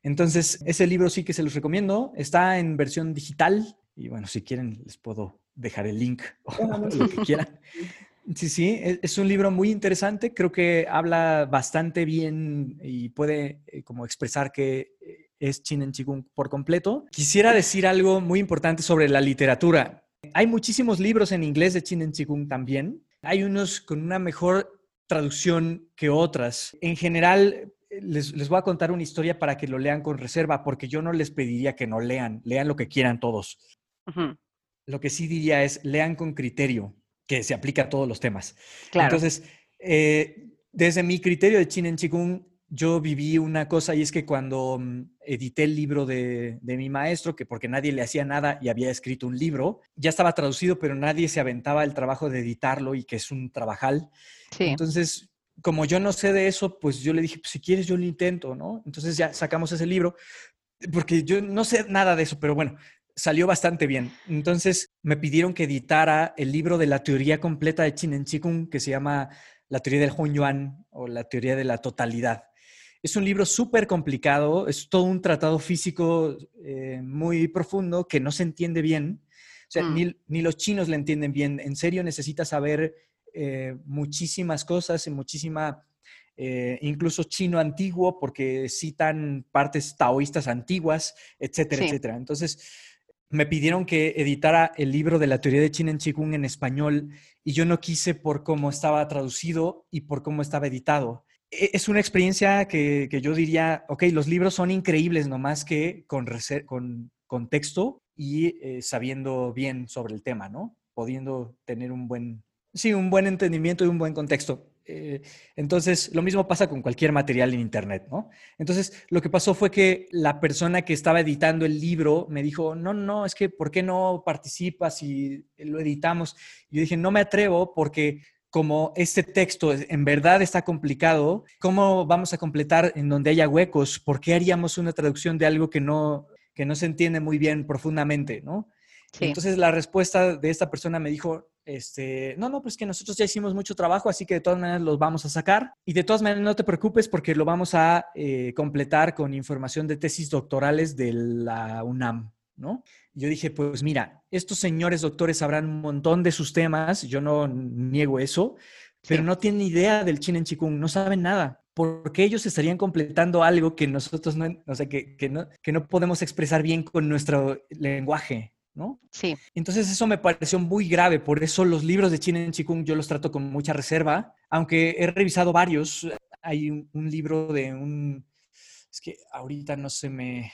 Entonces, ese libro sí que se los recomiendo. Está en versión digital y bueno, si quieren, les puedo dejar el link o [LAUGHS] lo que quieran. Sí, sí, e, es un libro muy interesante. Creo que habla bastante bien y puede eh, como expresar que eh, es Chinen Chikung por completo. Quisiera decir algo muy importante sobre la literatura. Hay muchísimos libros en inglés de Chinen Chikung también. Hay unos con una mejor traducción que otras. En general, les, voy a contar una historia para que lo lean con reserva, porque yo no les pediría que no lean, lean lo que quieran todos. Lo que sí diría es, lean con criterio, que se aplica a todos los temas. Entonces, eh, desde mi criterio de Chin en Chikung, yo viví una cosa y es que cuando mm, edité el libro de, mi maestro, que porque nadie le hacía nada y había escrito un libro, ya estaba traducido, pero nadie se aventaba el trabajo de editarlo y que es un trabajal. Entonces, como yo no sé de eso, pues yo le dije, pues si quieres yo lo intento, ¿no? Entonces ya sacamos ese libro, porque yo no sé nada de eso, pero bueno, salió bastante bien. Entonces me pidieron que editara el libro de la teoría completa de Chinen Chikung, que se llama La teoría del Yuan o la teoría de la totalidad. Es un libro súper complicado, es todo un tratado físico eh, muy profundo que no se entiende bien. O sea, mm. ni, los chinos le entienden bien. En serio, necesitas saber eh, muchísimas cosas y muchísima, eh, incluso chino antiguo, porque citan partes taoístas antiguas, etcétera, etcétera. Entonces, me pidieron que editara el libro de la teoría de Chin en Chikung en español y yo no quise por cómo estaba traducido y por cómo estaba editado. E, es una experiencia que, yo diría, ok, los libros son increíbles, nomás que con, con contexto y eh, sabiendo bien sobre el tema, ¿no? Pudiendo tener un buen, sí, un buen entendimiento y un buen contexto. Eh, entonces, lo mismo pasa con cualquier material en Internet, ¿no? Entonces, lo que pasó fue que la persona que estaba editando el libro me dijo, no, no, es que, ¿por qué no participas y lo editamos? Y yo dije, no me atrevo porque como este texto en verdad está complicado, ¿cómo vamos a completar en donde haya huecos? ¿Por qué haríamos una traducción de algo que no, que no se entiende muy bien profundamente, ¿no? Entonces la respuesta de esta persona me dijo, este, no, no, pues que nosotros ya hicimos mucho trabajo, así que de todas maneras los vamos a sacar. Y de todas maneras no te preocupes porque lo vamos a eh, completar con información de tesis doctorales de la UNAM, ¿no? yo dije, pues mira, estos señores doctores sabrán un montón de sus temas, yo no niego eso, pero no tienen idea del chin en chikung, no saben nada. Porque ellos estarían completando algo que nosotros no, no sé, que, que, no, que no podemos expresar bien con nuestro lenguaje, ¿no? Sí. Entonces eso me pareció muy grave, por eso los libros de Chin en Chikung yo los trato con mucha reserva, aunque he revisado varios. Hay un, libro de un, es que ahorita no se me,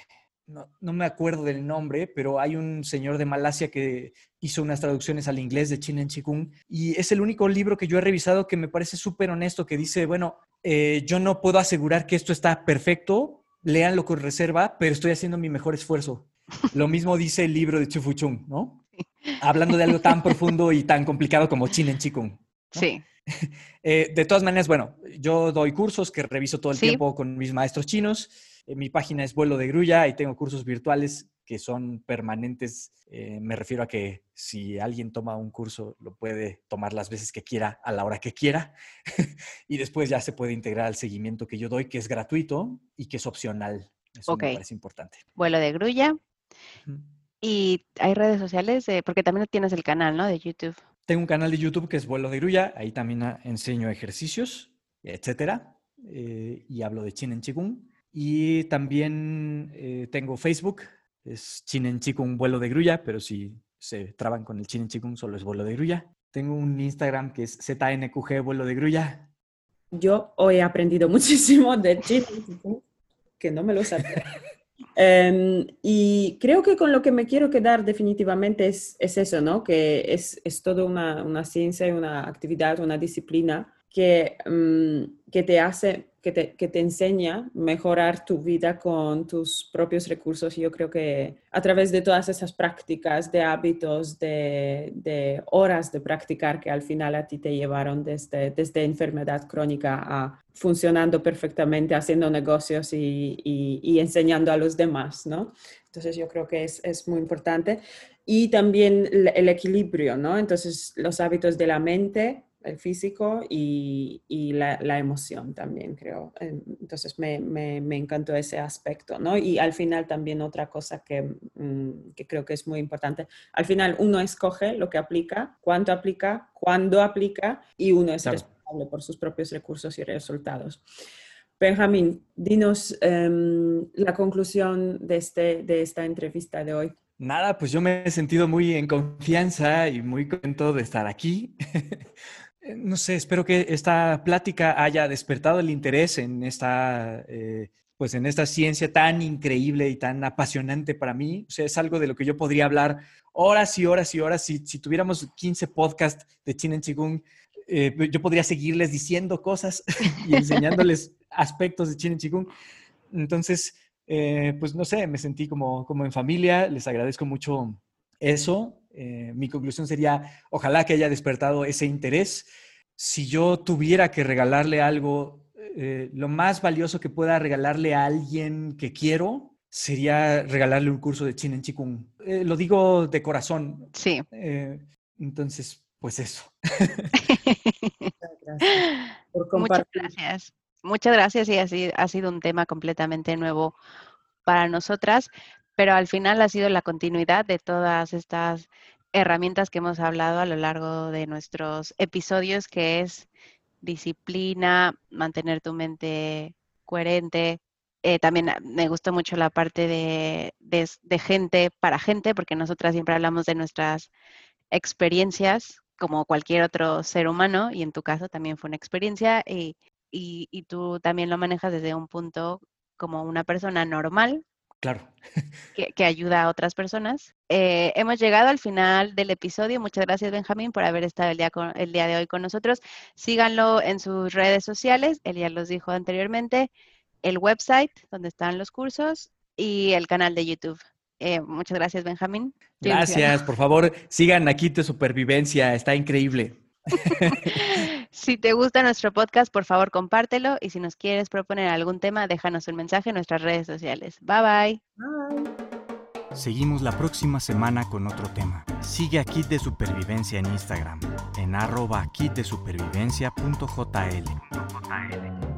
no, me acuerdo del nombre, pero hay un señor de Malasia que hizo unas traducciones al inglés de Chin en Chikung y es el único libro que yo he revisado que me parece súper honesto, que dice, bueno, eh, yo no puedo asegurar que esto está perfecto, léanlo con reserva, pero estoy haciendo mi mejor esfuerzo. Lo mismo dice el libro de Chufuchung, ¿no? [LAUGHS] Hablando de algo tan profundo y tan complicado como Chin en Chikung. Sí. [LAUGHS] Eh, de todas maneras, bueno, yo doy cursos que reviso todo el tiempo con mis maestros chinos. Eh, mi página es Vuelo de Grulla y tengo cursos virtuales que son permanentes. Eh, me refiero a que si alguien toma un curso, lo puede tomar las veces que quiera, a la hora que quiera. [LAUGHS] y después ya se puede integrar al seguimiento que yo doy, que es gratuito y que es opcional. Eso me parece importante. Vuelo de Grulla. Y hay redes sociales, porque también tienes el canal, ¿no? De YouTube. Tengo un canal de YouTube que es Vuelo de Grulla, ahí también ah, enseño ejercicios, etcétera, eh, y hablo de Chin en Chikung. Y también eh, tengo Facebook, es Chin en Chikung Vuelo de Grulla, pero si se traban con el Chin en Chikung solo es Vuelo de Grulla. tengo un Instagram que es ZNQG vuelo de grulla. Yo hoy he aprendido [LAUGHS] muchísimo de China que no me lo sabía. [LAUGHS] Em, y creo que con lo que me quiero quedar definitivamente es, es eso, ¿no? Que es, es toda una, una, ciencia una actividad, una disciplina que, mm, que te hace que te, que te enseña mejorar tu vida con tus propios recursos. Y yo creo que a través de todas esas prácticas, de hábitos, de, de, horas de practicar que al final a ti te llevaron desde, desde enfermedad crónica a funcionando perfectamente, haciendo negocios y, y, y enseñando a los demás, ¿no? Entonces yo creo que es, es muy importante. Y también el equilibrio, ¿no? Entonces los hábitos de la mente el físico y, y la, la, emoción también, creo. Entonces me, me, me, encantó ese aspecto, ¿no? Y al final también otra cosa que, mm, que, creo que es muy importante, al final uno escoge lo que aplica, cuánto aplica, cuándo aplica y uno es responsable por sus propios recursos y resultados. Benjamín, dinos um, la conclusión de, este, de esta entrevista de hoy. Nada, pues yo me he sentido muy en confianza y muy contento de estar aquí. [LAUGHS] Eh, no sé, espero que esta plática haya despertado el interés en esta, eh, pues en esta ciencia tan increíble y tan apasionante para mí. O sea, es algo de lo que yo podría hablar horas y horas y horas. Si, si tuviéramos 15 podcasts de Chin en Chikung, eh, yo podría seguirles diciendo cosas [LAUGHS] y enseñándoles aspectos de Chin en Chikung. Entonces, pues no sé, me sentí como, como en familia. Les agradezco mucho eso. Eh, mi conclusión sería, ojalá que haya despertado ese interés. Si yo tuviera que regalarle algo, eh, lo más valioso que pueda regalarle a alguien que quiero sería regalarle un curso de Chin en Chikung. Eh, lo digo de corazón. Sí. entonces, pues eso. Muchas [LAUGHS] gracias por compartir. Muchas gracias. Muchas gracias y ha sido un tema completamente nuevo para nosotras pero al final ha sido la continuidad de todas estas herramientas que hemos hablado a lo largo de nuestros episodios, que es disciplina, mantener tu mente coherente. Eh, también me gustó mucho la parte de, de, gente para gente, porque nosotras siempre hablamos de nuestras experiencias como cualquier otro ser humano, y en tu caso también fue una experiencia, y, y, y tú también lo manejas desde un punto como una persona normal, Claro. [LAUGHS] Que, ayuda a otras personas. Eh, hemos llegado al final del episodio. Muchas gracias, Benjamín, por haber estado el día, el día de hoy con nosotros. Síganlo en sus redes sociales. Él ya los dijo anteriormente. El website donde están los cursos y el canal de YouTube. Eh, muchas gracias, Benjamín. Gracias, por favor, sigan aquí tu supervivencia, está increíble. [LAUGHS] [LAUGHS] si te gusta nuestro podcast, por favor, compártelo y si nos quieres proponer algún tema, déjanos un mensaje en nuestras redes sociales. Bye bye. Seguimos la próxima semana con otro tema. Sigue a Kit de Supervivencia en Instagram, en arroba kitdesupervivencia.jl.